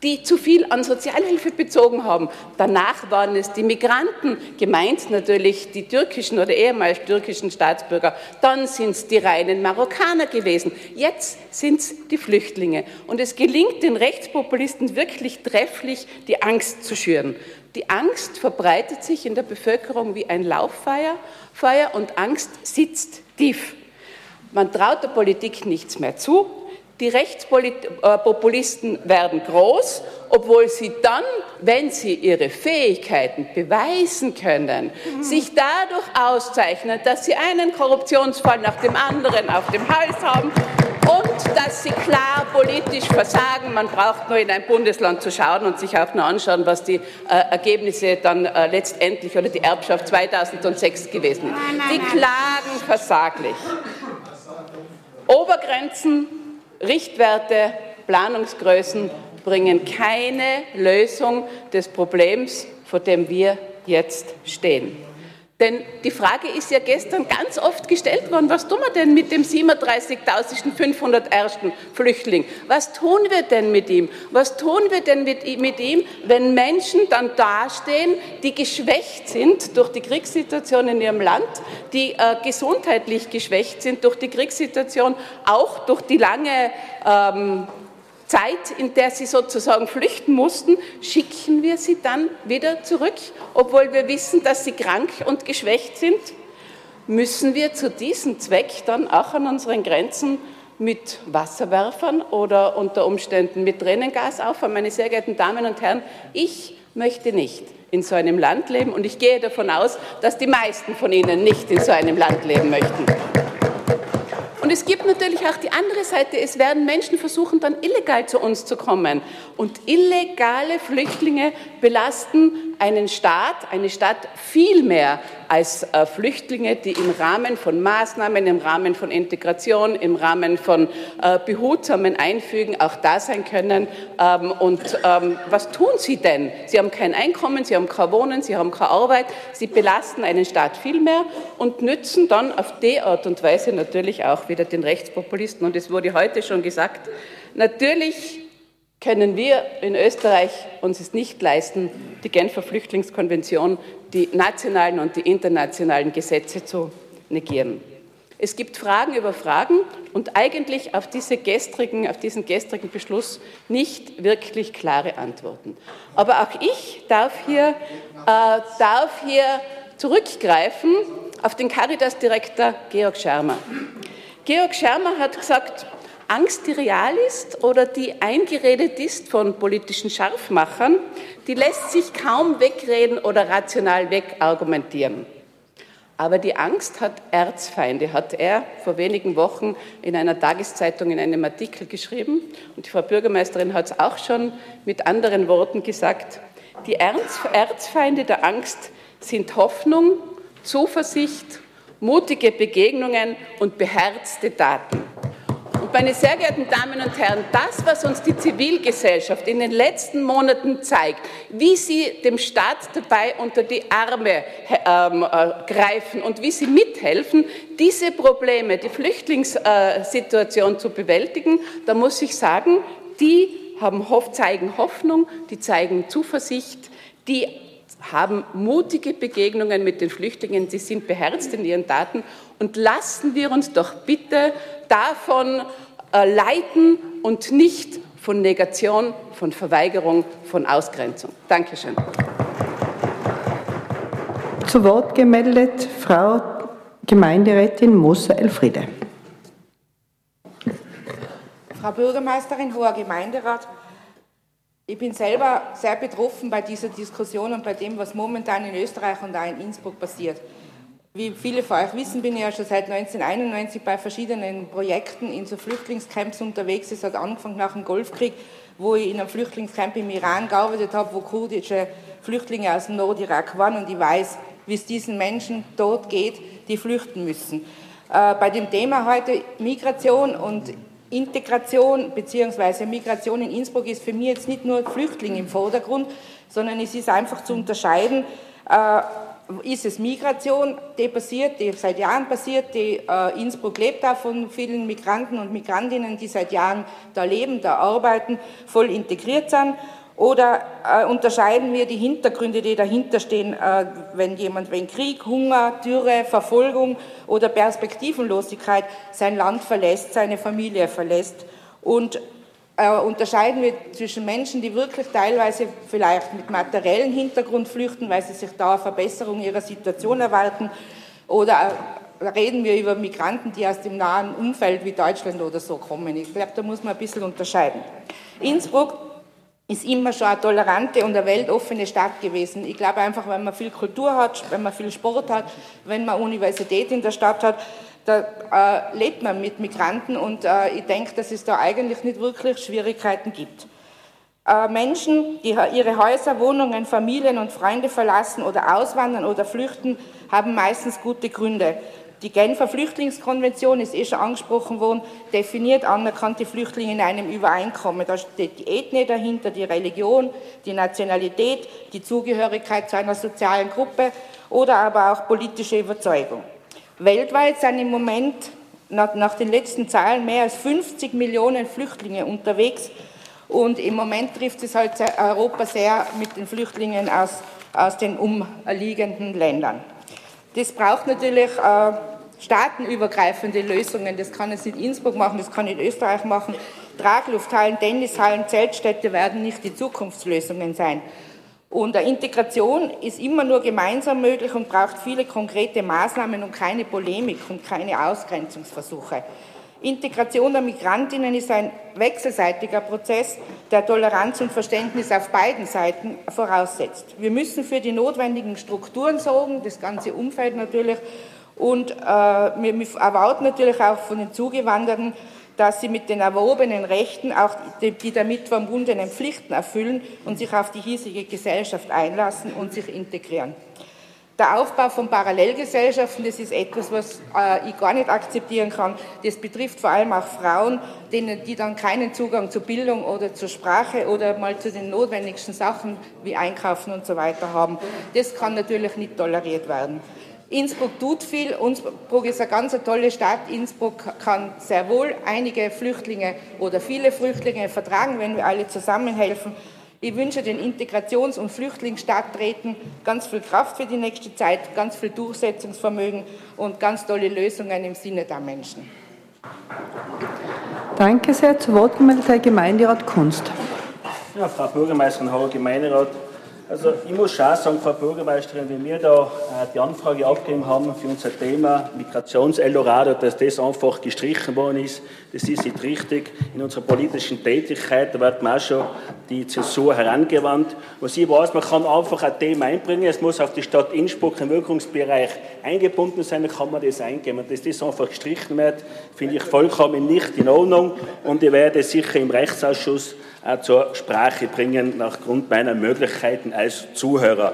Speaker 5: die zu viel an Sozialhilfe bezogen haben. Danach waren es die Migranten, gemeint natürlich die türkischen oder ehemals türkischen Staatsbürger. Dann sind es die reinen Marokkaner gewesen. Jetzt sind es die Flüchtlinge. Und es gelingt den Rechtspopulisten wirklich trefflich, die Angst zu schüren. Die Angst verbreitet sich in der Bevölkerung wie ein Lauffeuer Feuer und Angst sitzt tief. Man traut der Politik nichts mehr zu. Die Rechtspopulisten werden groß, obwohl sie dann, wenn sie ihre Fähigkeiten beweisen können, sich dadurch auszeichnen, dass sie einen Korruptionsfall nach dem anderen auf dem Hals haben und dass sie klar politisch versagen. Man braucht nur in ein Bundesland zu schauen und sich auch nur anschauen, was die äh, Ergebnisse dann äh, letztendlich oder die Erbschaft 2006 gewesen ist. Sie klagen versaglich. Obergrenzen Richtwerte, Planungsgrößen bringen keine Lösung des Problems, vor dem wir jetzt stehen. Denn die Frage ist ja gestern ganz oft gestellt worden, was tun wir denn mit dem 37.501. Flüchtling? Was tun wir denn mit ihm? Was tun wir denn mit, ihm, wenn Menschen dann dastehen, die geschwächt sind durch die Kriegssituation in ihrem Land, die äh, gesundheitlich geschwächt sind durch die Kriegssituation, auch durch die lange ähm, Zeit, in der sie sozusagen flüchten mussten, schicken wir sie dann wieder zurück, obwohl wir wissen, dass sie krank und geschwächt sind? Müssen wir zu diesem Zweck dann auch an unseren Grenzen mit Wasserwerfern oder unter Umständen mit Tränengas auffahren? Meine sehr geehrten Damen und Herren, ich möchte nicht in so einem Land leben und ich gehe davon aus, dass die meisten von Ihnen nicht in so einem Land leben möchten. Und es gibt natürlich auch die andere Seite. Es werden Menschen versuchen, dann illegal zu uns zu kommen. Und illegale Flüchtlinge belasten einen Staat, eine Stadt viel mehr als äh, Flüchtlinge, die im Rahmen von Maßnahmen, im Rahmen von Integration, im Ramen von äh, behutsamen Einfügen auch da sein können. Ähm, und ähm, was tun sie denn? Sie haben kein Einkommen, sie haben kein Wohnen, sie haben keine Arbeit, sie belasten einen Staat viel mehr und nützen dann auf die Art und Weise natürlich auch wieder den Rechtspopulisten. Und es wurde heute schon gesagt, natürlich können wir in Österreich uns es nicht leisten, die Genfer Flüchtlingskonvention, die nationalen und die internationalen Gesetze zu negieren. Es gibt Fragen über Fragen und eigentlich auf, diese gestrigen, auf diesen gestrigen Beschluss nicht wirklich klare Antworten. Aber auch ich darf hier, äh, darf hier zurückgreifen auf den Caritas-Direktor Georg Schermer. Georg Schermer hat gesagt, Angst, die real ist oder die eingeredet ist von politischen Scharfmachern, die lässt sich kaum wegreden oder rational wegargumentieren. Aber die Angst hat Erzfeinde, hat er vor wenigen Wochen in einer Tageszeitung in einem Artikel geschrieben. Und die Frau Bürgermeisterin hat es auch schon mit anderen Worten gesagt. Die Erzfeinde der Angst sind Hoffnung, Zuversicht, mutige Begegnungen und beherzte Taten. Und meine sehr geehrten Damen und Herren, das, was uns die Zivilgesellschaft in den letzten Monaten zeigt, wie sie dem Staat dabei unter die Arme ähm, äh, greifen und wie sie mithelfen, diese Probleme, die Flüchtlingssituation zu bewältigen, da muss ich sagen, die haben, zeigen Hoffnung, die zeigen Zuversicht, die haben mutige Begegnungen mit den Flüchtlingen, sie sind beherzt in ihren Taten. Und lassen wir uns doch bitte davon äh, leiten und nicht von Negation, von Verweigerung, von Ausgrenzung. Dankeschön.
Speaker 1: Zu Wort gemeldet Frau Gemeinderätin Moser Elfriede.
Speaker 6: Frau Bürgermeisterin, hoher Gemeinderat, ich bin selber sehr betroffen bei dieser Diskussion und bei dem, was momentan in Österreich und auch in Innsbruck passiert. Wie viele von euch wissen, bin ich ja schon seit 1991 bei verschiedenen Projekten in so Flüchtlingscamps unterwegs. Es hat angefangen nach dem Golfkrieg, wo ich in einem Flüchtlingscamp im Iran gearbeitet habe, wo kurdische Flüchtlinge aus dem Nordirak waren und ich weiß, wie es diesen Menschen dort geht, die flüchten müssen. Äh, bei dem Thema heute Migration und Integration bzw. Migration in Innsbruck ist für mich jetzt nicht nur Flüchtling im Vordergrund, sondern es ist einfach zu unterscheiden, äh, ist es Migration, die passiert, die seit Jahren passiert, die äh, Innsbruck lebt da von vielen Migranten und Migrantinnen, die seit Jahren da leben, da arbeiten, voll integriert sind, oder äh, unterscheiden wir die Hintergründe, die dahinter stehen, äh, wenn jemand wegen Krieg, Hunger, Dürre, Verfolgung oder Perspektivenlosigkeit sein Land verlässt, seine Familie verlässt. Und äh, unterscheiden wir zwischen Menschen, die wirklich teilweise vielleicht mit materiellen Hintergrund flüchten, weil sie sich da eine Verbesserung ihrer Situation erwarten, oder äh, reden wir über Migranten, die aus dem nahen Umfeld wie Deutschland oder so kommen. Ich glaube, da muss man ein bisschen unterscheiden. Innsbruck ist immer schon eine tolerante und eine weltoffene Stadt gewesen. Ich glaube einfach, wenn man viel Kultur hat, wenn man viel Sport hat, wenn man Universität in der Stadt hat, da äh, lebt man mit Migranten und äh, ich denke, dass es da eigentlich nicht wirklich Schwierigkeiten gibt. Äh, Menschen, die ihre Häuser, Wohnungen, Familien und Freunde verlassen oder auswandern oder flüchten, haben meistens gute Gründe. Die Genfer Flüchtlingskonvention ist eh schon angesprochen worden, definiert anerkannte Flüchtlinge in einem Übereinkommen. Da steht die Ethnie dahinter, die Religion, die Nationalität, die Zugehörigkeit zu einer sozialen Gruppe oder aber auch politische Überzeugung. Weltweit sind im Moment nach, den letzten Zahlen mehr als 50 Millionen Flüchtlinge unterwegs und im Moment trifft es halt Europa sehr mit den Flüchtlingen aus, aus den umliegenden Ländern. Das braucht natürlich äh, staatenübergreifende Lösungen. Das kann jetzt nicht Innsbruck machen, das kann nicht Österreich machen. Traglufthallen, Tennishallen, Zeltstädte werden nicht die Zukunftslösungen sein. Und eine Integration ist immer nur gemeinsam möglich und braucht viele konkrete Maßnahmen und keine Polemik und keine Ausgrenzungsversuche. Integration der Migrantinnen ist ein wechselseitiger Prozess, der Toleranz und Verständnis auf beiden Seiten voraussetzt. Wir müssen für die notwendigen Strukturen sorgen, das ganze Umfeld natürlich, und äh, wir erwarten natürlich auch von den Zugewanderten, dass sie mit den erworbenen Rechten auch die damit verbundenen Pflichten erfüllen und sich auf die hiesige Gesellschaft einlassen und sich integrieren. Der Aufbau von Parallelgesellschaften, das ist etwas, was äh, ich gar nicht akzeptieren kann. Das betrifft vor allem auch Frauen, denen, die dann keinen Zugang zur Bildung oder zur Sprache oder mal zu den notwendigsten Sachen wie Einkaufen und so weiter haben. Das kann natürlich nicht toleriert werden. Innsbruck tut viel. Innsbruck ist eine ganz tolle Stadt. Innsbruck kann sehr wohl einige Flüchtlinge oder viele Flüchtlinge vertragen, wenn wir alle zusammenhelfen. Ich wünsche den Integrations- und Flüchtlingsstadträten ganz viel Kraft für die nächste Zeit, ganz viel Durchsetzungsvermögen und ganz tolle Lösungen im Sinne der Menschen.
Speaker 1: Danke sehr. Zu Wort gemeldet Herr Gemeinderat Kunst.
Speaker 7: Ja, Frau Bürgermeisterin, Herr Gemeinderat, also ich muss schon sagen, Frau Bürgermeisterin, wenn wir da äh, die Anfrage abgegeben haben für unser Thema Migrations-Eldorado, dass das einfach gestrichen worden ist, das ist nicht richtig. In unserer politischen Tätigkeit, da wird man auch schon die Zäsur herangewandt. Was ich weiß, man kann einfach ein Thema einbringen, es muss auf die Stadt Innsbruck im Wirkungsbereich eingebunden sein, dann kann man das eingeben. Und dass das einfach gestrichen wird, finde ich vollkommen nicht in Ordnung und ich werde sicher im Rechtsausschuss zur Sprache bringen, aufgrund meiner Möglichkeiten als Zuhörer.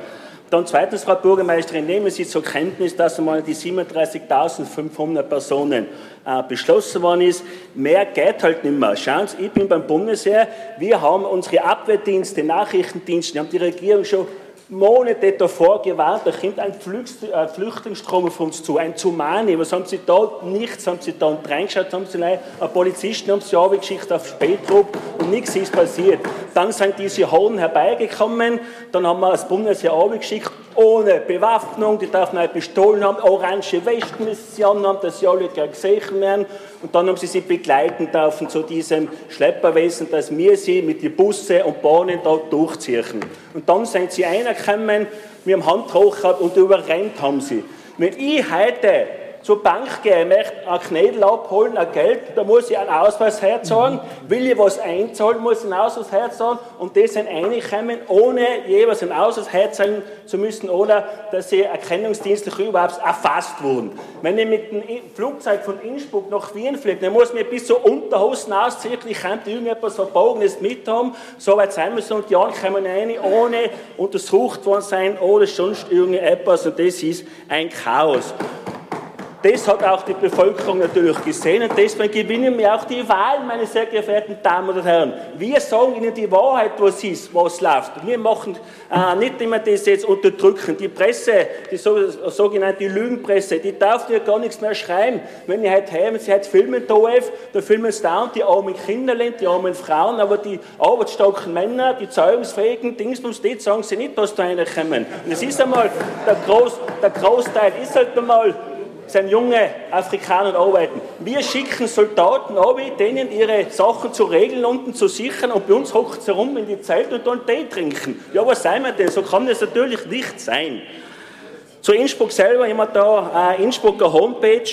Speaker 7: Dann zweitens, Frau Bürgermeisterin, nehmen Sie zur Kenntnis, dass einmal die 37.500 Personen äh, beschlossen worden ist. Mehr geht halt nicht mehr. Schauen Sie, ich bin beim Bundesheer, wir haben unsere Abwehrdienste, Nachrichtendienste, haben die Regierung schon Monate davor gewarnt, da kommt ein äh, Flüchtlingsstrom auf uns zu, ein Tsunami. Was haben sie da? Nichts haben sie da reingeschaut, haben sie einen Polizisten haben sie geschickt auf Spätrupp und nichts ist passiert. Dann sind diese Hohen herbeigekommen, dann haben wir das Bundesheer geschickt ohne Bewaffnung, die dürfen eine Pistolen haben, orange Westen müssen sie haben, dass sie alle gesehen werden. Und dann haben sie sie begleiten dürfen zu diesem Schlepperwesen, dass wir sie mit den Busse und Bahnen dort durchziehen. Und dann sind sie reingekommen, wir haben Hand hoch und überrennt haben sie. Wenn ich heute zur Bank gehe, möchte ein Knädel abholen, ein Geld, da muss ich einen Ausweis herzahlen. Will ich was einzahlen, muss ich einen Ausweis herzahlen und das sind reinkommen, ohne jeweils einen Ausweis herzahlen zu müssen oder dass sie erkennungsdienstlich überhaupt erfasst wurden. Wenn ich mit dem Flugzeug von Innsbruck nach Wien fliege, dann muss ich mir bis zur Unterhosen ausziehen, ich könnte irgendetwas Verbogenes mit haben, so weit sein müssen und die anderen kommen rein, ohne untersucht worden sein oder sonst irgendetwas und das ist ein Chaos. Das hat auch die Bevölkerung natürlich gesehen und deswegen gewinnen wir auch die Wahl, meine sehr geehrten Damen und Herren. Wir sagen Ihnen die Wahrheit, was ist, was läuft. Wir machen äh, nicht immer das jetzt unterdrücken. Die Presse, die sogenannte Lügenpresse, die darf ja gar nichts mehr schreiben. Wenn ihr heute haben, sie heute filmen da, da filmen sie da und die armen Kinderlein, die armen Frauen, aber die arbeitsstarken Männer, die zeugungsfähigen Dingsbums, die sagen sie nicht, dass da einer kommen. Und es ist einmal, der, Groß, der Großteil ist halt einmal sind junge Afrikaner arbeiten. Wir schicken Soldaten ab, denen ihre Sachen zu regeln und zu sichern und bei uns hockt sie rum in die Zeit und dann Tee trinken. Ja, was sagen wir denn? So kann das natürlich nicht sein. Zu Innsbruck selber, immer da eine Innsbrucker Homepage,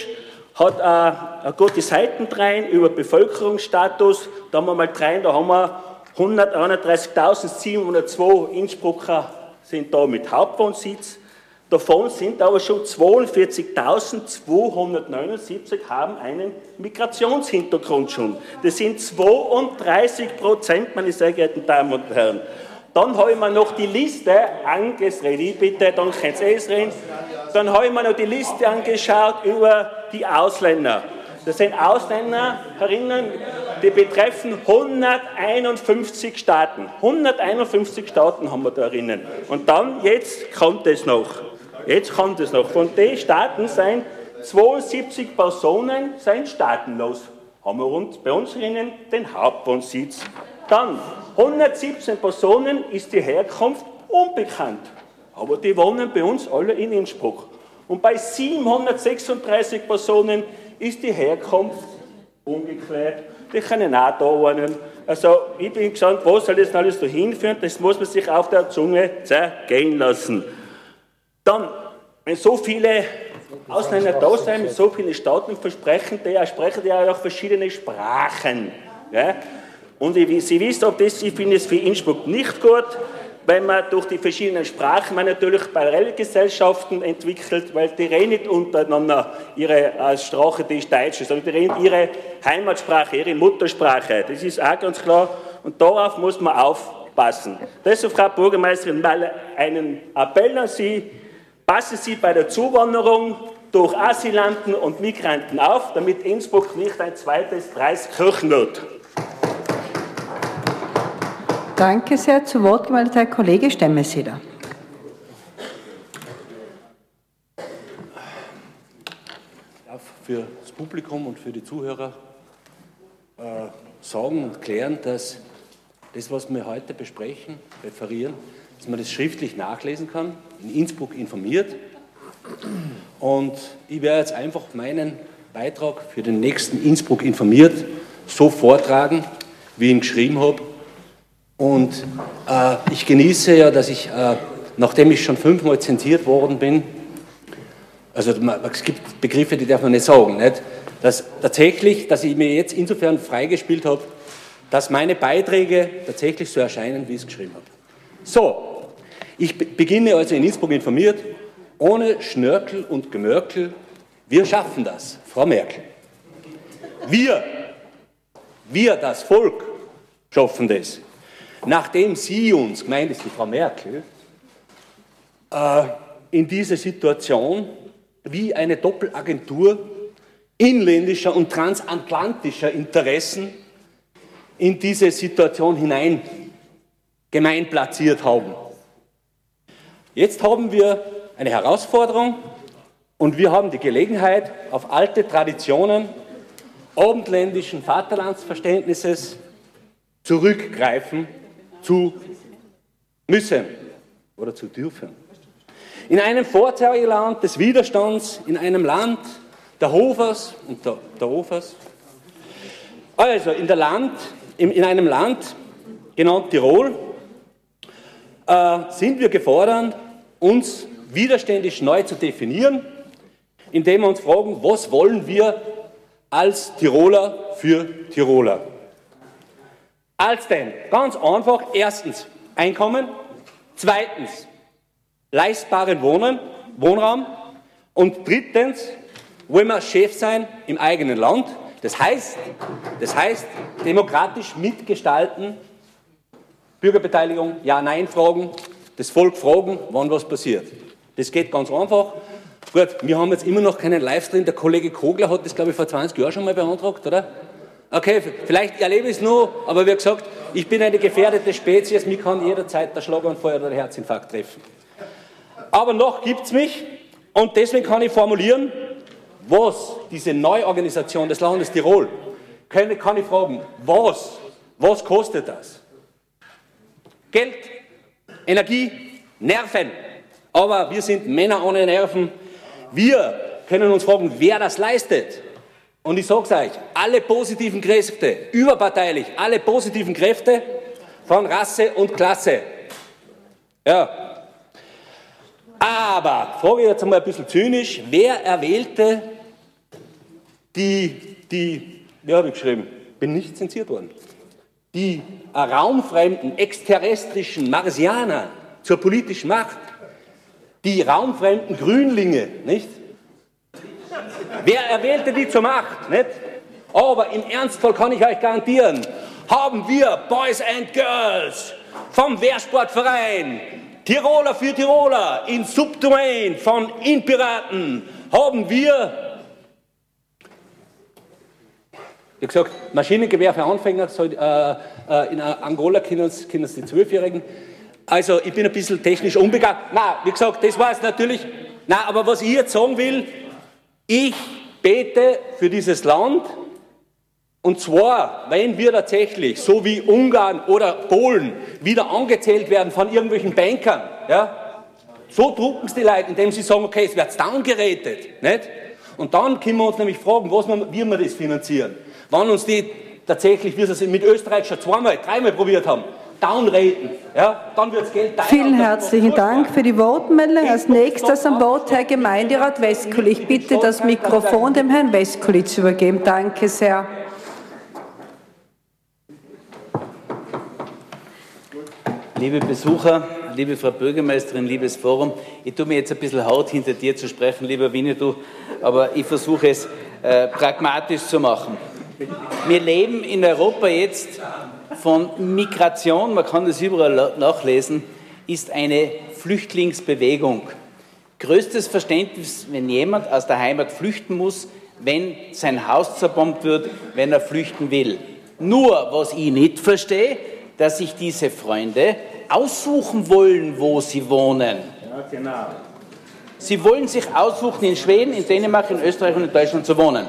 Speaker 7: hat eine gute Seiten rein über Bevölkerungsstatus. Da haben wir mal rein, da haben wir 131.702 Innsbrucker sind da mit Hauptwohnsitz. Davon sind aber schon 42.279 haben einen Migrationshintergrund schon. Das sind 32 Prozent, meine sehr geehrten Damen und Herren. Dann habe ich mir noch die Liste angeschaut, bitte, dann könnt ihr es reden. Dann habe ich mir noch die Liste angeschaut über die Ausländer. Das sind Ausländer herinnen, die betreffen 151 Staaten. 151 Staaten haben wir da drinnen. Und dann, jetzt kommt es noch. Jetzt kommt es noch. Von den Staaten sind 72 Personen sind staatenlos. Haben wir uns, bei uns drinnen den Hauptwohnsitz. Dann 117 Personen ist die Herkunft unbekannt. Aber die wohnen bei uns alle in Innsbruck. Und bei 736 Personen ist die Herkunft ungeklärt. Die können auch da wohnen. Also ich bin gespannt, wo soll das alles da hinführen? Das muss man sich auf der Zunge zergehen lassen. Dann, wenn so viele Ausländer da sind, mit so vielen Staaten versprechen, die sprechen ja auch verschiedene Sprachen. Ja? Und ich, Sie wissen, ob das, ich finde es für Innsbruck nicht gut, wenn man durch die verschiedenen Sprachen, man natürlich Parallelgesellschaften entwickelt, weil die reden nicht untereinander ihre als Sprache, die ist Deutsch, sondern die reden ihre Heimatsprache, ihre Muttersprache. Das ist auch ganz klar. Und darauf muss man aufpassen. Deshalb, Frau Bürgermeisterin, mal einen Appell an Sie. Passen Sie bei der Zuwanderung durch Asylanten und Migranten auf, damit Innsbruck nicht ein zweites Dreiskirchen wird.
Speaker 1: Danke sehr. Zu Wort gemeldet Herr Kollege Stemmeseder.
Speaker 8: Ich darf für das Publikum und für die Zuhörer äh, sagen und klären, dass das, was wir heute besprechen, referieren, dass man das schriftlich nachlesen kann, in Innsbruck informiert. Und ich werde jetzt einfach meinen Beitrag für den nächsten Innsbruck informiert so vortragen, wie ich ihn geschrieben habe. Und äh, ich genieße ja, dass ich, äh, nachdem ich schon fünfmal zensiert worden bin, also es gibt Begriffe, die darf man nicht sagen, nicht? dass tatsächlich, dass ich mir jetzt insofern freigespielt habe, dass meine Beiträge tatsächlich so erscheinen, wie ich es geschrieben habe. So, ich beginne also in Innsbruck informiert, ohne Schnörkel und Gemörkel, wir schaffen das, Frau Merkel. Wir, wir, das Volk, schaffen das. Nachdem Sie uns, gemeint ist die Frau Merkel, äh, in diese Situation wie eine Doppelagentur inländischer und transatlantischer Interessen in diese Situation hinein gemein platziert haben. Jetzt haben wir eine Herausforderung und wir haben die Gelegenheit, auf alte Traditionen abendländischen Vaterlandsverständnisses zurückgreifen zu müssen oder zu dürfen. In einem Vorzeigeland des Widerstands, in einem Land der Hofers und der, der Hofers, also in, Land, in, in einem Land genannt Tirol, äh, sind wir gefordert, uns widerständig neu zu definieren, indem wir uns fragen, was wollen wir als Tiroler für Tiroler? Als denn? Ganz einfach. Erstens Einkommen. Zweitens leistbaren Wohnen, Wohnraum. Und drittens wollen wir Chef sein im eigenen Land. Das heißt, das heißt demokratisch mitgestalten, Bürgerbeteiligung, Ja-Nein-Fragen, das Volk fragen, wann was passiert. Das geht ganz einfach. Gut, wir haben jetzt immer noch keinen Livestream. Der Kollege Kogler hat das, glaube ich, vor 20 Jahren schon mal beantragt, oder? Okay, vielleicht erlebe ich es nur, aber wie gesagt, ich bin eine gefährdete Spezies, mich kann jederzeit der Schlaganfall oder der Herzinfarkt treffen. Aber noch gibt es mich und deswegen kann ich formulieren, was diese Neuorganisation des Landes Tirol, kann, ich fragen, was, was kostet das? Geld, Energie, Nerven, aber wir sind Männer ohne Nerven. Wir können uns fragen, wer das leistet. Und ich sage es euch, alle positiven Kräfte, überparteilich, alle positiven Kräfte von Rasse und Klasse. Ja. Aber, frage ich jetzt einmal ein bisschen zynisch, wer erwählte die, die, wie habe ich geschrieben, bin nicht zensiert worden, die raumfremden, exterrestrischen Marsianer zur politischen Macht? die raumfremden Grünlinge, nicht? Wer erwählte die zur Macht, nicht? Aber im Ernstfall kann ich euch garantieren, haben wir Boys and Girls vom Wehrsportverein Tiroler für Tiroler in Subdomain von Inpiraten haben wir wie gesagt, Maschinengewehr für Anfänger, soll, äh, äh, in Angola können es die Zwölfjährigen also ich bin ein bisschen technisch unbegabt. Na, wie gesagt, das war es natürlich. Na, aber was ich jetzt sagen will, ich bete für dieses Land und zwar, wenn wir tatsächlich, so wie Ungarn oder Polen, wieder angezählt werden von irgendwelchen Bankern, ja, so drucken es die Leute, indem sie sagen, okay, es wird downgerätet, nicht? Und dann können wir uns nämlich fragen, was wir, wie wir das finanzieren. Wann uns die tatsächlich, wie sie es mit Österreich schon zweimal, dreimal probiert haben, downraten, ja, dann wird Geld teurer.
Speaker 1: Vielen herzlichen Dank für die Wortmeldung. Als nächstes am Wort Herr Gemeinderat Westkuli. Ich bitte das Mikrofon dem Herrn Westkuli zu übergeben. Danke sehr.
Speaker 9: Liebe Besucher, liebe Frau Bürgermeisterin, liebes Forum, ich tue mir jetzt ein bisschen hart hinter dir zu sprechen, lieber Winnetou, aber ich versuche es äh, pragmatisch zu machen. Wir leben in Europa jetzt von Migration, man kann das überall nachlesen, ist eine Flüchtlingsbewegung. Größtes Verständnis, wenn jemand aus der Heimat flüchten muss, wenn sein Haus zerbombt wird, wenn er flüchten will. Nur, was ich nicht verstehe, dass sich diese Freunde aussuchen wollen, wo sie wohnen. Ja, genau. Sie wollen sich aussuchen, in Schweden, in Dänemark, in Österreich und in Deutschland zu wohnen,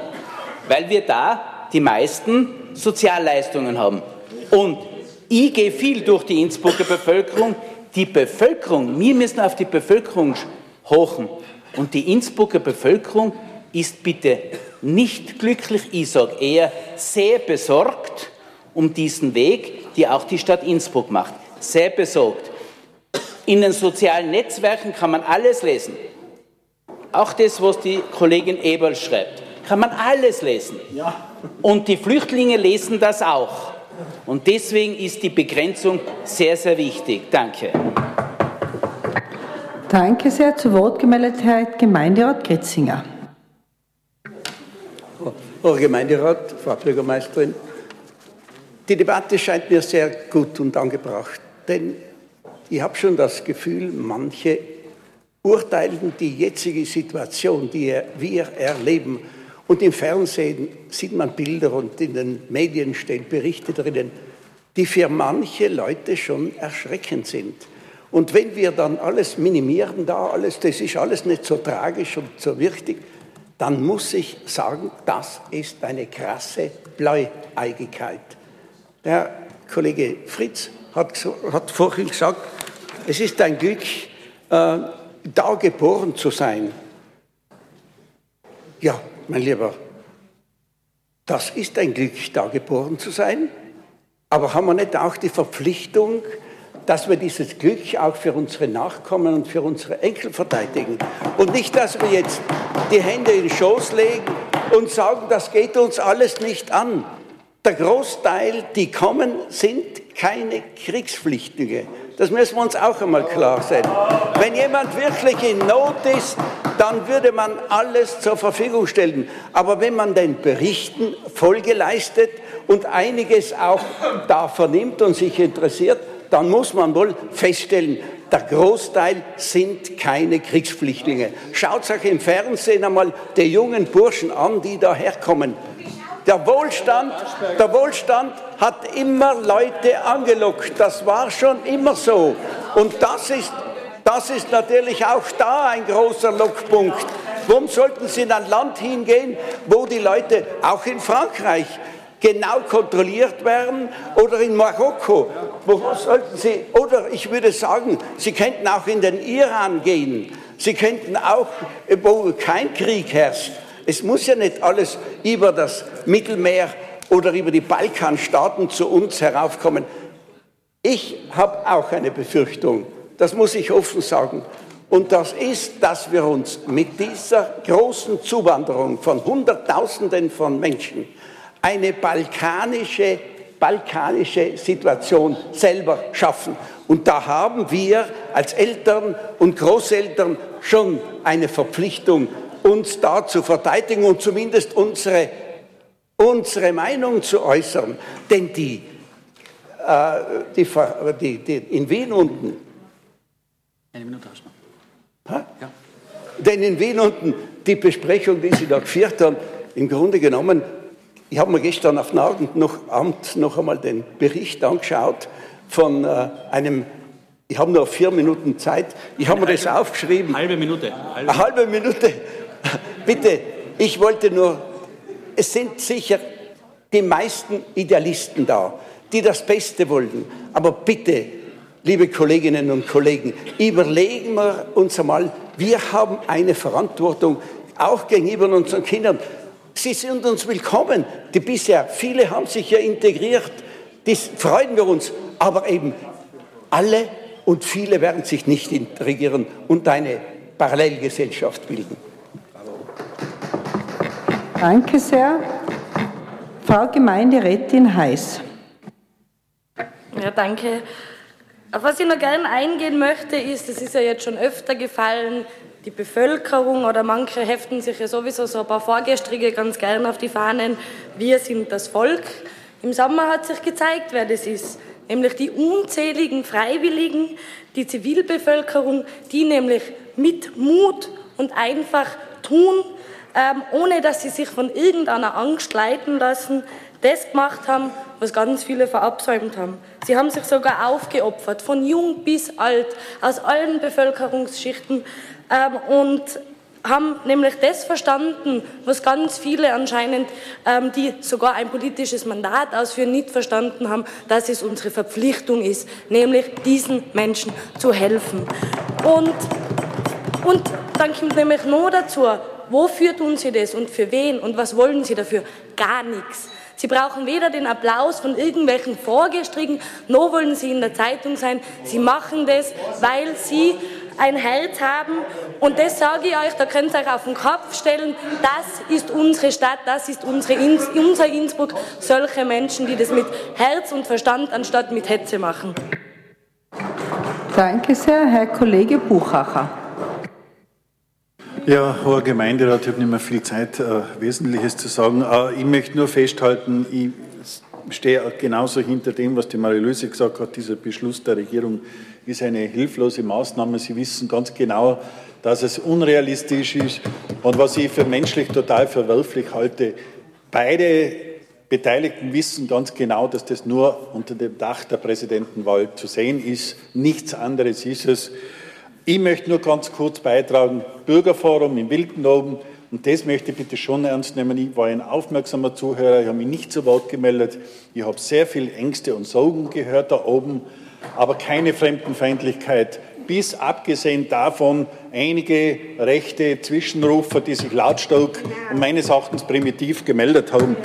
Speaker 9: weil wir da die meisten Sozialleistungen haben. Und ich gehe viel durch die Innsbrucker Bevölkerung. Die Bevölkerung, wir müssen auf die Bevölkerung hochen. Und die Innsbrucker Bevölkerung ist bitte nicht glücklich, ich sage eher sehr besorgt um diesen Weg, die auch die Stadt Innsbruck macht. Sehr besorgt. In den sozialen Netzwerken kann man alles lesen. Auch das, was die Kollegin Eberl schreibt, kann man alles lesen. Ja. Und die Flüchtlinge lesen das auch. Und deswegen ist die Begrenzung sehr, sehr wichtig. Danke.
Speaker 1: Danke sehr. Zu Wort gemeldet Herr Gemeinderat Gritzinger.
Speaker 10: Frau Gemeinderat, Frau Bürgermeisterin, die Debatte scheint mir sehr gut und angebracht, denn ich habe schon das Gefühl, manche urteilen die jetzige Situation, die wir erleben, und im Fernsehen sieht man Bilder und in den Medien stehen Berichte drinnen, die für manche Leute schon erschreckend sind. Und wenn wir dann alles minimieren, da alles, das ist alles nicht so tragisch und so wichtig, dann muss ich sagen, das ist eine krasse Bläueigigkeit. Der Kollege Fritz hat, hat vorhin gesagt, es ist ein Glück, äh, da geboren zu sein. Ja, mein Lieber, das ist ein Glück, da geboren zu sein. Aber haben wir nicht auch die Verpflichtung, dass wir dieses Glück auch für unsere Nachkommen und für unsere Enkel verteidigen? Und nicht, dass wir jetzt die Hände in den Schoß legen und sagen, das geht uns alles nicht an. Der Großteil, die kommen, sind keine Kriegsflüchtlinge. Das müssen wir uns auch einmal klar sein. Wenn jemand wirklich in Not ist, dann würde man alles zur Verfügung stellen. Aber wenn man den Berichten Folge leistet und einiges auch da vernimmt und sich interessiert, dann muss man wohl feststellen, der Großteil sind keine Kriegsflüchtlinge. Schaut euch im Fernsehen einmal die jungen Burschen an, die da herkommen. Der Wohlstand, der Wohlstand hat immer Leute angelockt. Das war schon immer so. Und das ist, das ist natürlich auch da ein großer Lockpunkt. Warum sollten Sie in ein Land hingehen, wo die Leute, auch in Frankreich, genau kontrolliert werden oder in Marokko. Wo sollten Sie, oder ich würde sagen, Sie könnten auch in den Iran gehen. Sie könnten auch, wo kein Krieg herrscht, es muss ja nicht alles über das Mittelmeer oder über die Balkanstaaten zu uns heraufkommen. Ich habe auch eine Befürchtung, das muss ich offen sagen. Und das ist, dass wir uns mit dieser großen Zuwanderung von Hunderttausenden von Menschen eine balkanische, balkanische Situation selber schaffen. Und da haben wir als Eltern und Großeltern schon eine Verpflichtung, uns da zu verteidigen und zumindest unsere, unsere Meinung zu äußern. Denn die, äh, die, die, die, in Wien unten. Eine Minute hast du noch. Ja. Denn in Wien unten, die Besprechung, die Sie da geführt haben, im Grunde genommen, ich habe mir gestern auf den Abend noch, Abend noch einmal den Bericht angeschaut von äh, einem ich habe nur vier Minuten Zeit. Ich habe mir das aufgeschrieben.
Speaker 9: Halbe Minute.
Speaker 10: Halbe. Eine halbe Minute. Bitte, ich wollte nur, es sind sicher die meisten Idealisten da, die das Beste wollen. Aber bitte, liebe Kolleginnen und Kollegen, überlegen wir uns einmal, wir haben eine Verantwortung, auch gegenüber unseren Kindern. Sie sind uns willkommen. Die bisher, viele haben sich ja integriert. Das freuen wir uns. Aber eben alle und viele werden sich nicht integrieren und eine Parallelgesellschaft bilden.
Speaker 1: Danke sehr. Frau Gemeinderätin Heiß.
Speaker 11: Ja, danke. Auf was ich noch gerne eingehen möchte, ist, es ist ja jetzt schon öfter gefallen, die Bevölkerung oder manche heften sich ja sowieso so ein paar Vorgestrige ganz gern auf die Fahnen. Wir sind das Volk. Im Sommer hat sich gezeigt, wer das ist. Nämlich die unzähligen Freiwilligen, die Zivilbevölkerung, die nämlich mit Mut und einfach tun, ähm, ohne dass sie sich von irgendeiner Angst leiten lassen, das gemacht haben, was ganz viele verabsäumt haben. Sie haben sich sogar aufgeopfert, von jung bis alt, aus allen Bevölkerungsschichten ähm, und haben nämlich das verstanden, was ganz viele anscheinend, ähm, die sogar ein politisches Mandat ausführen, nicht verstanden haben, dass es unsere Verpflichtung ist, nämlich diesen Menschen zu helfen. Und, und dann kommt nämlich noch dazu, wofür tun sie das und für wen und was wollen sie dafür? Gar nichts. Sie brauchen weder den Applaus von irgendwelchen Vorgestrigen, noch wollen sie in der Zeitung sein. Sie machen das, weil sie ein Herz haben. Und das sage ich euch, da könnt ihr euch auf den Kopf stellen. Das ist unsere Stadt, das ist unsere Inns unser Innsbruck. Solche Menschen, die das mit Herz und Verstand anstatt mit Hetze machen.
Speaker 1: Danke sehr, Herr Kollege Buchacher.
Speaker 12: Ja, hoher Gemeinderat, ich habe nicht mehr viel Zeit, äh, Wesentliches zu sagen. Äh, ich möchte nur festhalten, ich stehe genauso hinter dem, was die Marie-Louise gesagt hat. Dieser Beschluss der Regierung ist eine hilflose Maßnahme. Sie wissen ganz genau, dass es unrealistisch ist. Und was ich für menschlich total verwerflich halte, beide Beteiligten wissen ganz genau, dass das nur unter dem Dach der Präsidentenwahl zu sehen ist. Nichts anderes ist es. Ich möchte nur ganz kurz beitragen, Bürgerforum in Wilkenoben, und das möchte ich bitte schon ernst nehmen. Ich war ein aufmerksamer Zuhörer, ich habe mich nicht zu Wort gemeldet. Ich habe sehr viel Ängste und Sorgen gehört da oben, aber keine Fremdenfeindlichkeit. Bis abgesehen davon einige rechte Zwischenrufer, die sich lautstark und meines Erachtens primitiv gemeldet haben.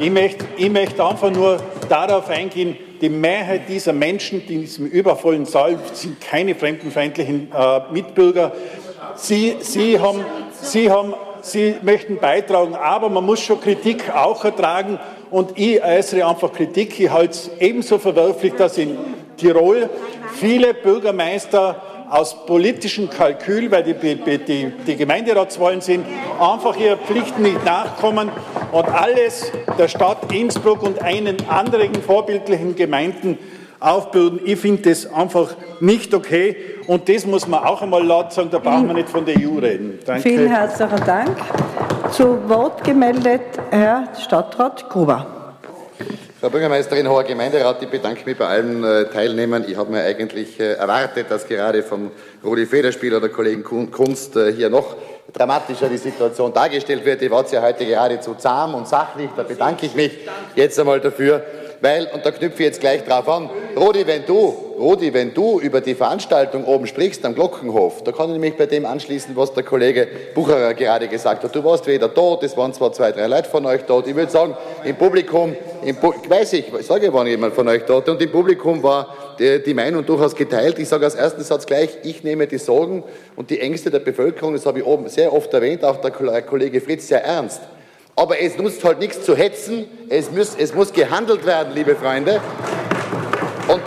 Speaker 12: Ich möchte, ich möchte einfach nur darauf eingehen, die Mehrheit dieser Menschen, die in diesem übervollen Saal sind keine fremdenfeindlichen äh, Mitbürger. Sie, Sie, haben, Sie haben Sie möchten beitragen, aber man muss schon Kritik auch ertragen. Und ich äußere einfach Kritik. Ich halte es ebenso verwerflich, dass in Tirol viele Bürgermeister aus politischem Kalkül, weil die, die, die Gemeinderatswahlen sind, einfach ihrer Pflichten nicht nachkommen und alles der Stadt Innsbruck und einen anderen vorbildlichen Gemeinden aufbürden. Ich finde das einfach nicht okay und das muss man auch einmal laut sagen, da brauchen wir nicht von der EU reden.
Speaker 1: Danke. Vielen herzlichen Dank. Zu Wort gemeldet Herr Stadtrat Gruber.
Speaker 13: Frau Bürgermeisterin, hoher Gemeinderat, ich bedanke mich bei allen äh, Teilnehmern. Ich habe mir eigentlich äh, erwartet, dass gerade vom Rudi Federspieler oder Kollegen Kunst äh, hier noch dramatischer die Situation dargestellt wird. Die war ja heute geradezu zahm und sachlich. Da bedanke ich mich jetzt einmal dafür weil, und da knüpfe ich jetzt gleich drauf an, Rudi, wenn du, Rudi, wenn du über die Veranstaltung oben sprichst am Glockenhof, da kann ich mich bei dem anschließen, was der Kollege Bucherer gerade gesagt hat. Du warst weder dort, es waren zwar zwei, drei Leute von euch dort. Ich würde sagen, im Publikum, im Pu weiß ich, ich sage, war jemand von euch dort, und im Publikum war die, die Meinung durchaus geteilt. Ich sage als ersten Satz gleich, ich nehme die Sorgen und die Ängste der Bevölkerung, das habe ich oben sehr oft erwähnt, auch der Kollege Fritz, sehr ernst. Aber es nutzt halt nichts zu hetzen. Es muss, es muss gehandelt werden, liebe Freunde. Und,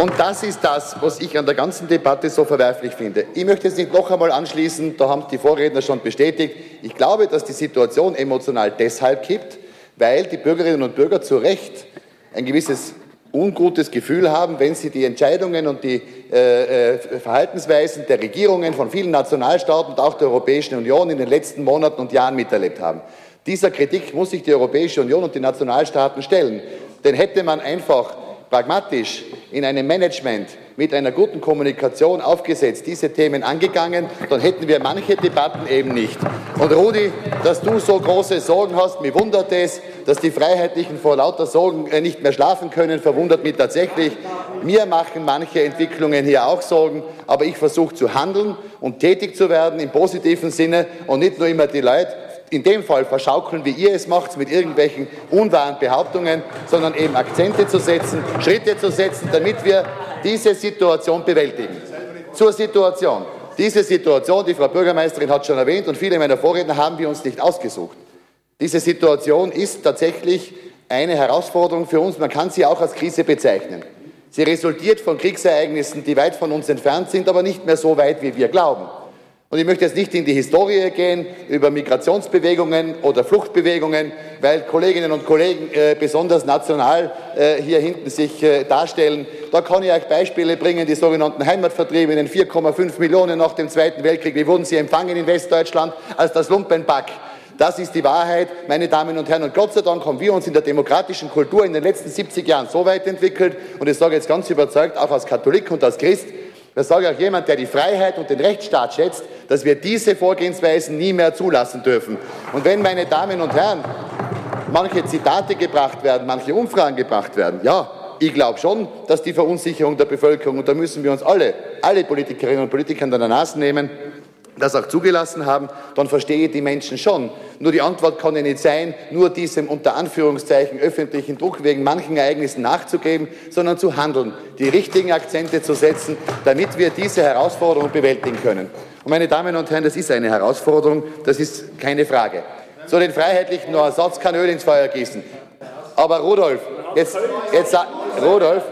Speaker 13: und das ist das, was ich an der ganzen Debatte so verwerflich finde. Ich möchte jetzt nicht noch einmal anschließen, da haben die Vorredner schon bestätigt. Ich glaube, dass die Situation emotional deshalb kippt, weil die Bürgerinnen und Bürger zu Recht ein gewisses ungutes Gefühl haben, wenn sie die Entscheidungen und die äh, äh, Verhaltensweisen der Regierungen von vielen Nationalstaaten und auch der Europäischen Union in den letzten Monaten und Jahren miterlebt haben. Dieser Kritik muss sich die Europäische Union und die Nationalstaaten stellen. Denn hätte man einfach pragmatisch in einem Management mit einer guten Kommunikation aufgesetzt diese Themen angegangen, dann hätten wir manche Debatten eben nicht. Und Rudi, dass du so große Sorgen hast, mir wundert es, dass die Freiheitlichen vor lauter Sorgen äh, nicht mehr schlafen können, verwundert mich tatsächlich. Mir machen manche Entwicklungen hier auch Sorgen, aber ich versuche zu handeln und tätig zu werden im positiven Sinne und nicht nur immer die Leute in dem Fall verschaukeln, wie ihr es macht, mit irgendwelchen unwahren Behauptungen, sondern eben Akzente zu setzen, Schritte zu setzen, damit wir diese Situation bewältigen. Zur Situation. Diese Situation, die Frau Bürgermeisterin hat schon erwähnt und viele meiner Vorredner haben wir uns nicht ausgesucht. Diese Situation ist tatsächlich eine Herausforderung für uns. Man kann sie auch als Krise bezeichnen. Sie resultiert von Kriegsereignissen, die weit von uns entfernt sind, aber nicht mehr so weit, wie wir glauben. Und ich möchte jetzt nicht in die Historie gehen über Migrationsbewegungen oder Fluchtbewegungen, weil Kolleginnen und Kollegen äh, besonders national äh, hier hinten sich äh, darstellen. Da kann ich euch Beispiele bringen, die sogenannten Heimatvertriebenen, 4,5 Millionen nach dem Zweiten Weltkrieg. Wie wurden sie empfangen in Westdeutschland als das Lumpenpack? Das ist die Wahrheit, meine Damen und Herren. Und Gott sei Dank haben wir uns in der demokratischen Kultur in den letzten 70 Jahren so weit entwickelt, und ich sage jetzt ganz überzeugt, auch als Katholik und als Christ, das sage auch jemand, der die Freiheit und den Rechtsstaat schätzt, dass wir diese Vorgehensweisen nie mehr zulassen dürfen. Und wenn, meine Damen und Herren, manche Zitate gebracht werden, manche Umfragen gebracht werden, ja, ich glaube schon, dass die Verunsicherung der Bevölkerung, und da müssen wir uns alle, alle Politikerinnen und Politiker an der Nase nehmen, das auch zugelassen haben, dann verstehe ich die Menschen schon. Nur die Antwort kann ja nicht sein, nur diesem unter Anführungszeichen öffentlichen Druck wegen manchen Ereignissen nachzugeben, sondern zu handeln, die richtigen Akzente zu setzen, damit wir diese Herausforderung bewältigen können. Und meine Damen und Herren, das ist eine Herausforderung, das ist keine Frage. So den Freiheitlichen nur Ersatz kann Öl ins Feuer gießen. Aber Rudolf, jetzt, jetzt Rudolf,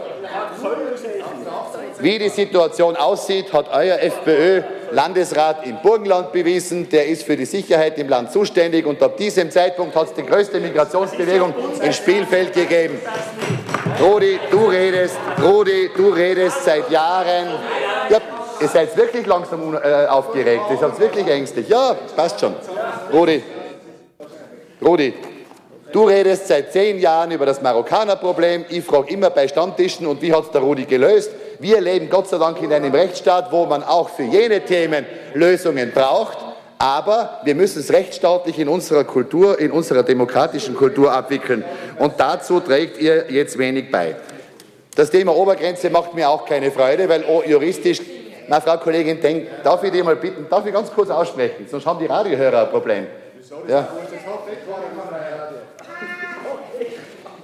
Speaker 13: wie die Situation aussieht, hat euer FPÖ Landesrat im Burgenland bewiesen. Der ist für die Sicherheit im Land zuständig und ab diesem Zeitpunkt hat es die größte Migrationsbewegung im Spielfeld gegeben. Rudi, du redest, Rudi, du redest seit Jahren. Ja, ihr seid wirklich langsam äh, aufgeregt. Ihr seid wirklich ängstlich. Ja, passt schon. Rudi, Rudi, Du redest seit zehn Jahren über das Marokkanerproblem. Ich frage immer bei Stammtischen, und wie hat es der Rudi gelöst? Wir leben Gott sei Dank in einem Rechtsstaat, wo man auch für jene Themen Lösungen braucht. Aber wir müssen es rechtsstaatlich in unserer Kultur, in unserer demokratischen Kultur abwickeln. Und dazu trägt ihr jetzt wenig bei. Das Thema Obergrenze macht mir auch keine Freude, weil oh, juristisch, na Frau Kollegin Denk, darf ich dir mal bitten, darf ich ganz kurz aussprechen, sonst haben die Radiohörer ein Problem. Ja.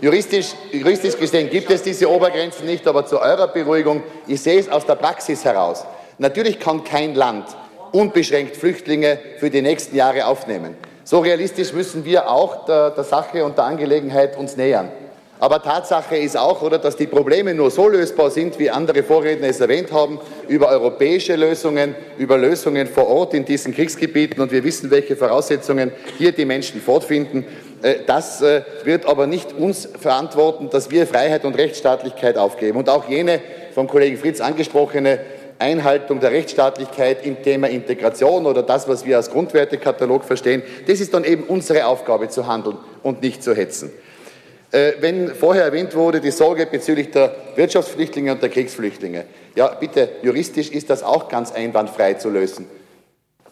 Speaker 13: Juristisch, juristisch gesehen gibt es diese Obergrenzen nicht, aber zu eurer Beruhigung, ich sehe es aus der Praxis heraus. Natürlich kann kein Land unbeschränkt Flüchtlinge für die nächsten Jahre aufnehmen. So realistisch müssen wir auch der, der Sache und der Angelegenheit uns nähern. Aber Tatsache ist auch, oder, dass die Probleme nur so lösbar sind, wie andere Vorredner es erwähnt haben, über europäische Lösungen, über Lösungen vor Ort in diesen Kriegsgebieten. Und wir wissen, welche Voraussetzungen hier die Menschen fortfinden. Äh, das äh, wird aber nicht uns verantworten, dass wir Freiheit und Rechtsstaatlichkeit aufgeben. Und auch jene vom Kollegen Fritz angesprochene Einhaltung der Rechtsstaatlichkeit im Thema Integration oder das, was wir als Grundwertekatalog verstehen, das ist dann eben unsere Aufgabe zu handeln und nicht zu hetzen. Äh, wenn vorher erwähnt wurde, die Sorge bezüglich der Wirtschaftsflüchtlinge und der Kriegsflüchtlinge. Ja, bitte, juristisch ist das auch ganz einwandfrei zu lösen.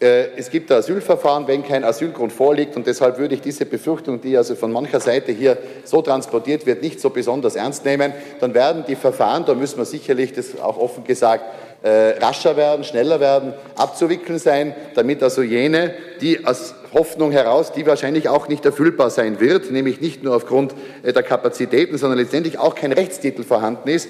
Speaker 13: Äh, es gibt ein Asylverfahren, wenn kein Asylgrund vorliegt. Und deshalb würde ich diese Befürchtung, die also von mancher Seite hier so transportiert wird, nicht so besonders ernst nehmen. Dann werden die Verfahren, da müssen wir sicherlich, das auch offen gesagt, äh, rascher werden, schneller werden, abzuwickeln sein, damit also jene, die aus Hoffnung heraus, die wahrscheinlich auch nicht erfüllbar sein wird, nämlich nicht nur aufgrund äh, der Kapazitäten, sondern letztendlich auch kein Rechtstitel vorhanden ist,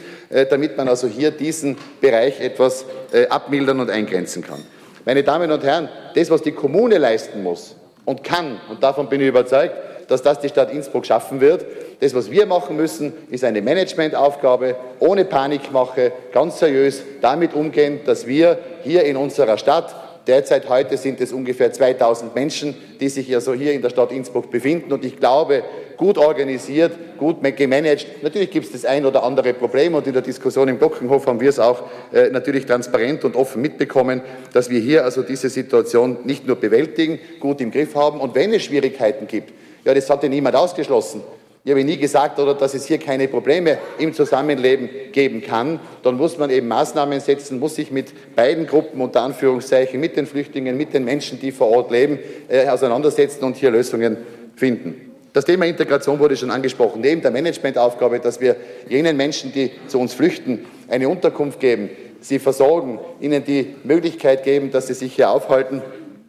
Speaker 13: damit man also hier diesen Bereich etwas abmildern und eingrenzen kann. Meine Damen und Herren, das, was die Kommune leisten muss und kann, und davon bin ich überzeugt, dass das die Stadt Innsbruck schaffen wird. Das, was wir machen müssen, ist eine Managementaufgabe, ohne Panikmache, ganz seriös damit umgehen, dass wir hier in unserer Stadt Derzeit heute sind es ungefähr 2000 Menschen, die sich also hier in der Stadt Innsbruck befinden. Und ich glaube, gut organisiert, gut gemanagt. Natürlich gibt es das ein oder andere Problem und in der Diskussion im Glockenhof haben wir es auch äh, natürlich transparent und offen mitbekommen, dass wir hier also diese Situation nicht nur bewältigen, gut im Griff haben und wenn es Schwierigkeiten gibt, ja, das hat ja niemand ausgeschlossen. Ich habe nie gesagt, oder, dass es hier keine Probleme im Zusammenleben geben kann. Dann muss man eben Maßnahmen setzen, muss sich mit beiden Gruppen, unter Anführungszeichen, mit den Flüchtlingen, mit den Menschen, die vor Ort leben, äh, auseinandersetzen und hier Lösungen finden. Das Thema Integration wurde schon angesprochen. Neben der Managementaufgabe, dass wir jenen Menschen, die zu uns flüchten, eine Unterkunft geben, sie versorgen, ihnen die Möglichkeit geben, dass sie sich hier aufhalten,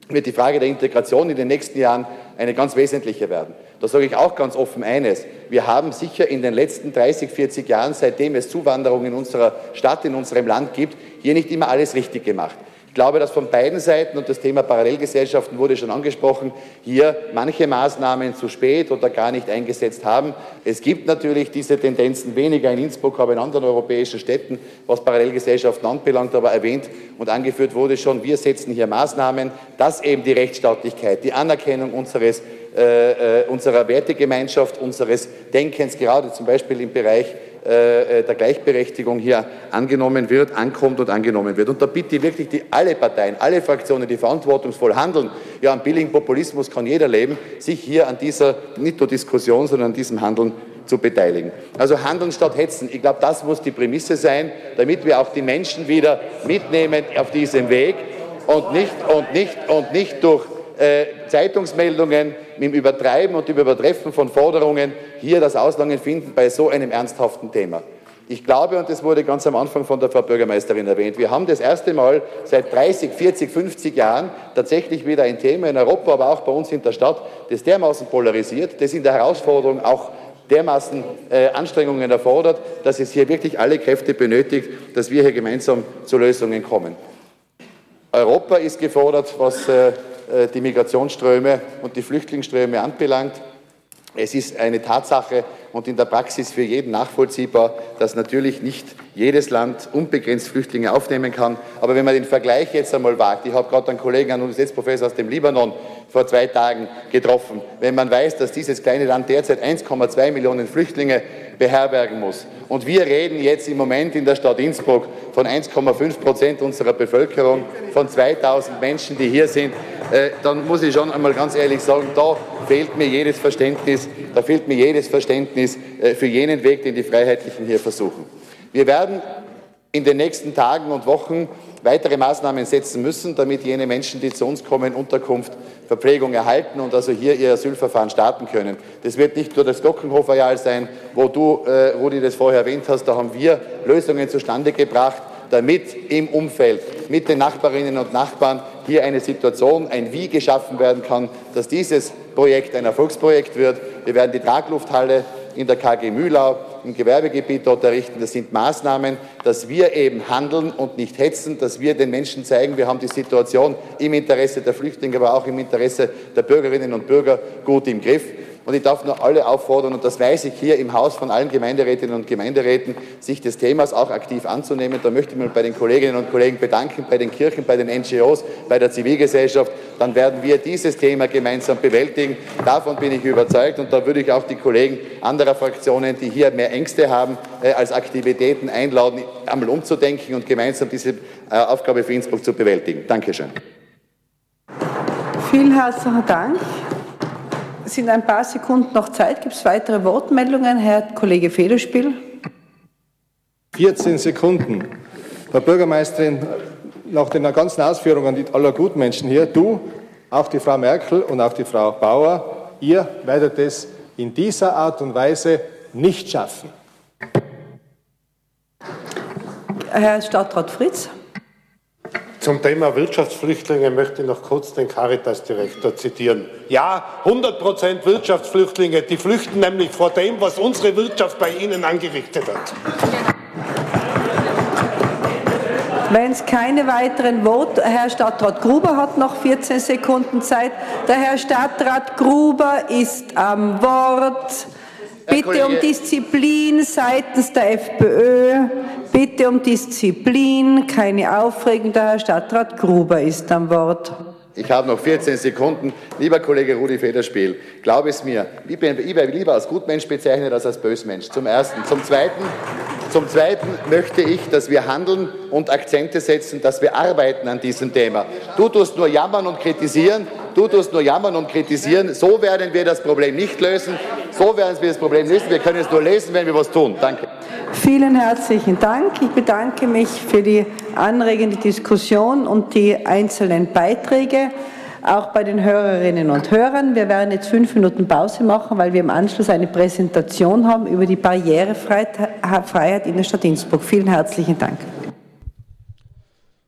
Speaker 13: wird die Frage der Integration in den nächsten Jahren eine ganz wesentliche werden. Da sage ich auch ganz offen eines. Wir haben sicher in den letzten 30, 40 Jahren, seitdem es Zuwanderung in unserer Stadt, in unserem Land gibt, hier nicht immer alles richtig gemacht. Ich glaube, dass von beiden Seiten, und das Thema Parallelgesellschaften wurde schon angesprochen, hier manche Maßnahmen zu spät oder gar nicht eingesetzt haben. Es gibt natürlich diese Tendenzen weniger in Innsbruck, aber in anderen europäischen Städten, was Parallelgesellschaften anbelangt, aber erwähnt und angeführt wurde schon, wir setzen hier Maßnahmen, dass eben die Rechtsstaatlichkeit, die Anerkennung unseres äh, äh, unserer Wertegemeinschaft, unseres Denkens, gerade zum Beispiel im Bereich der Gleichberechtigung hier angenommen wird, ankommt und angenommen wird. Und da bitte ich wirklich die, alle Parteien, alle Fraktionen, die verantwortungsvoll handeln, ja, am billigen Populismus kann jeder leben, sich hier an dieser, nicht nur Diskussion, sondern an diesem Handeln zu beteiligen. Also handeln statt hetzen. Ich glaube, das muss die Prämisse sein, damit wir auch die Menschen wieder mitnehmen auf diesem Weg und nicht, und nicht, und nicht durch äh, Zeitungsmeldungen mit dem Übertreiben und dem Übertreffen von Forderungen hier das Auslangen finden bei so einem ernsthaften Thema. Ich glaube, und das wurde ganz am Anfang von der Frau Bürgermeisterin erwähnt, wir haben das erste Mal seit 30, 40, 50 Jahren tatsächlich wieder ein Thema in Europa, aber auch bei uns in der Stadt, das dermaßen polarisiert, das in der Herausforderung auch dermaßen äh, Anstrengungen erfordert, dass es hier wirklich alle Kräfte benötigt, dass wir hier gemeinsam zu Lösungen kommen. Europa ist gefordert, was äh, die Migrationsströme und die Flüchtlingsströme anbelangt. Es ist eine Tatsache und in der Praxis für jeden nachvollziehbar, dass natürlich nicht jedes Land unbegrenzt Flüchtlinge aufnehmen kann. Aber wenn man den Vergleich jetzt einmal wagt, ich habe gerade einen Kollegen, einen Universitätsprofessor aus dem Libanon vor zwei Tagen getroffen, wenn man weiß, dass dieses kleine Land derzeit 1,2 Millionen Flüchtlinge beherbergen muss. Und wir reden jetzt im Moment in der Stadt Innsbruck von 1,5 Prozent unserer Bevölkerung, von 2000 Menschen, die hier sind. Äh, dann muss ich schon einmal ganz ehrlich sagen, da fehlt mir jedes Verständnis, da fehlt mir jedes Verständnis äh, für jenen Weg, den die Freiheitlichen hier versuchen. Wir werden in den nächsten Tagen und Wochen weitere Maßnahmen setzen müssen, damit jene Menschen, die zu uns kommen, Unterkunft, Verpflegung erhalten und also hier ihr Asylverfahren starten können. Das wird nicht nur das Glockenhof-Areal sein, wo du, äh, Rudi, das vorher erwähnt hast. Da haben wir Lösungen zustande gebracht, damit im Umfeld mit den Nachbarinnen und Nachbarn hier eine Situation, ein Wie geschaffen werden kann, dass dieses Projekt ein Erfolgsprojekt wird. Wir werden die Traglufthalle in der KG Mühlau im Gewerbegebiet dort errichten. Das sind Maßnahmen, dass wir eben handeln und nicht hetzen, dass wir den Menschen zeigen, wir haben die Situation im Interesse der Flüchtlinge, aber auch im Interesse der Bürgerinnen und Bürger gut im Griff. Und ich darf nur alle auffordern, und das weiß ich hier im Haus von allen Gemeinderätinnen und Gemeinderäten, sich des Themas auch aktiv anzunehmen. Da möchte ich mich bei den Kolleginnen und Kollegen bedanken, bei den Kirchen, bei den NGOs, bei der Zivilgesellschaft. Dann werden wir dieses Thema gemeinsam bewältigen. Davon bin ich überzeugt. Und da würde ich auch die Kollegen anderer Fraktionen, die hier mehr Ängste haben, äh, als Aktivitäten einladen, einmal umzudenken und gemeinsam diese äh, Aufgabe für Innsbruck zu bewältigen. Dankeschön.
Speaker 1: Vielen herzlichen Dank. Es sind ein paar Sekunden noch Zeit. Gibt es weitere Wortmeldungen? Herr Kollege Federspiel.
Speaker 4: 14 Sekunden. Frau Bürgermeisterin, nach den ganzen Ausführungen aller Gutmenschen hier, du, auch die Frau Merkel und auch die Frau Bauer, ihr werdet es in dieser Art und Weise nicht schaffen.
Speaker 1: Herr Stadtrat Fritz.
Speaker 3: Zum Thema Wirtschaftsflüchtlinge möchte ich noch kurz den Caritas-Direktor zitieren. Ja, 100 Prozent Wirtschaftsflüchtlinge, die flüchten nämlich vor dem, was unsere Wirtschaft bei ihnen angerichtet hat.
Speaker 1: Wenn es keine weiteren Worte, Herr Stadtrat Gruber hat noch 14 Sekunden Zeit. Der Herr Stadtrat Gruber ist am Wort. Bitte um Disziplin seitens der FPÖ. Bitte um Disziplin, keine Aufregung. Der Herr Stadtrat Gruber ist am Wort.
Speaker 13: Ich habe noch 14 Sekunden. Lieber Kollege Rudi Federspiel, glaube es mir, ich bin lieber als Gutmensch bezeichnet als als Bösmensch. Zum Ersten. Zum Zweiten, zum Zweiten möchte ich, dass wir handeln und Akzente setzen, dass wir arbeiten an diesem Thema. Du tust nur jammern und kritisieren. Du tust nur jammern und kritisieren. So werden wir das Problem nicht lösen. So werden wir das Problem lösen. Wir können es nur lösen, wenn wir was tun. Danke.
Speaker 1: Vielen herzlichen Dank. Ich bedanke mich für die anregende Diskussion und die einzelnen Beiträge, auch bei den Hörerinnen und Hörern. Wir werden jetzt fünf Minuten Pause machen, weil wir im Anschluss eine Präsentation haben über die Barrierefreiheit in der Stadt Innsbruck. Vielen herzlichen Dank.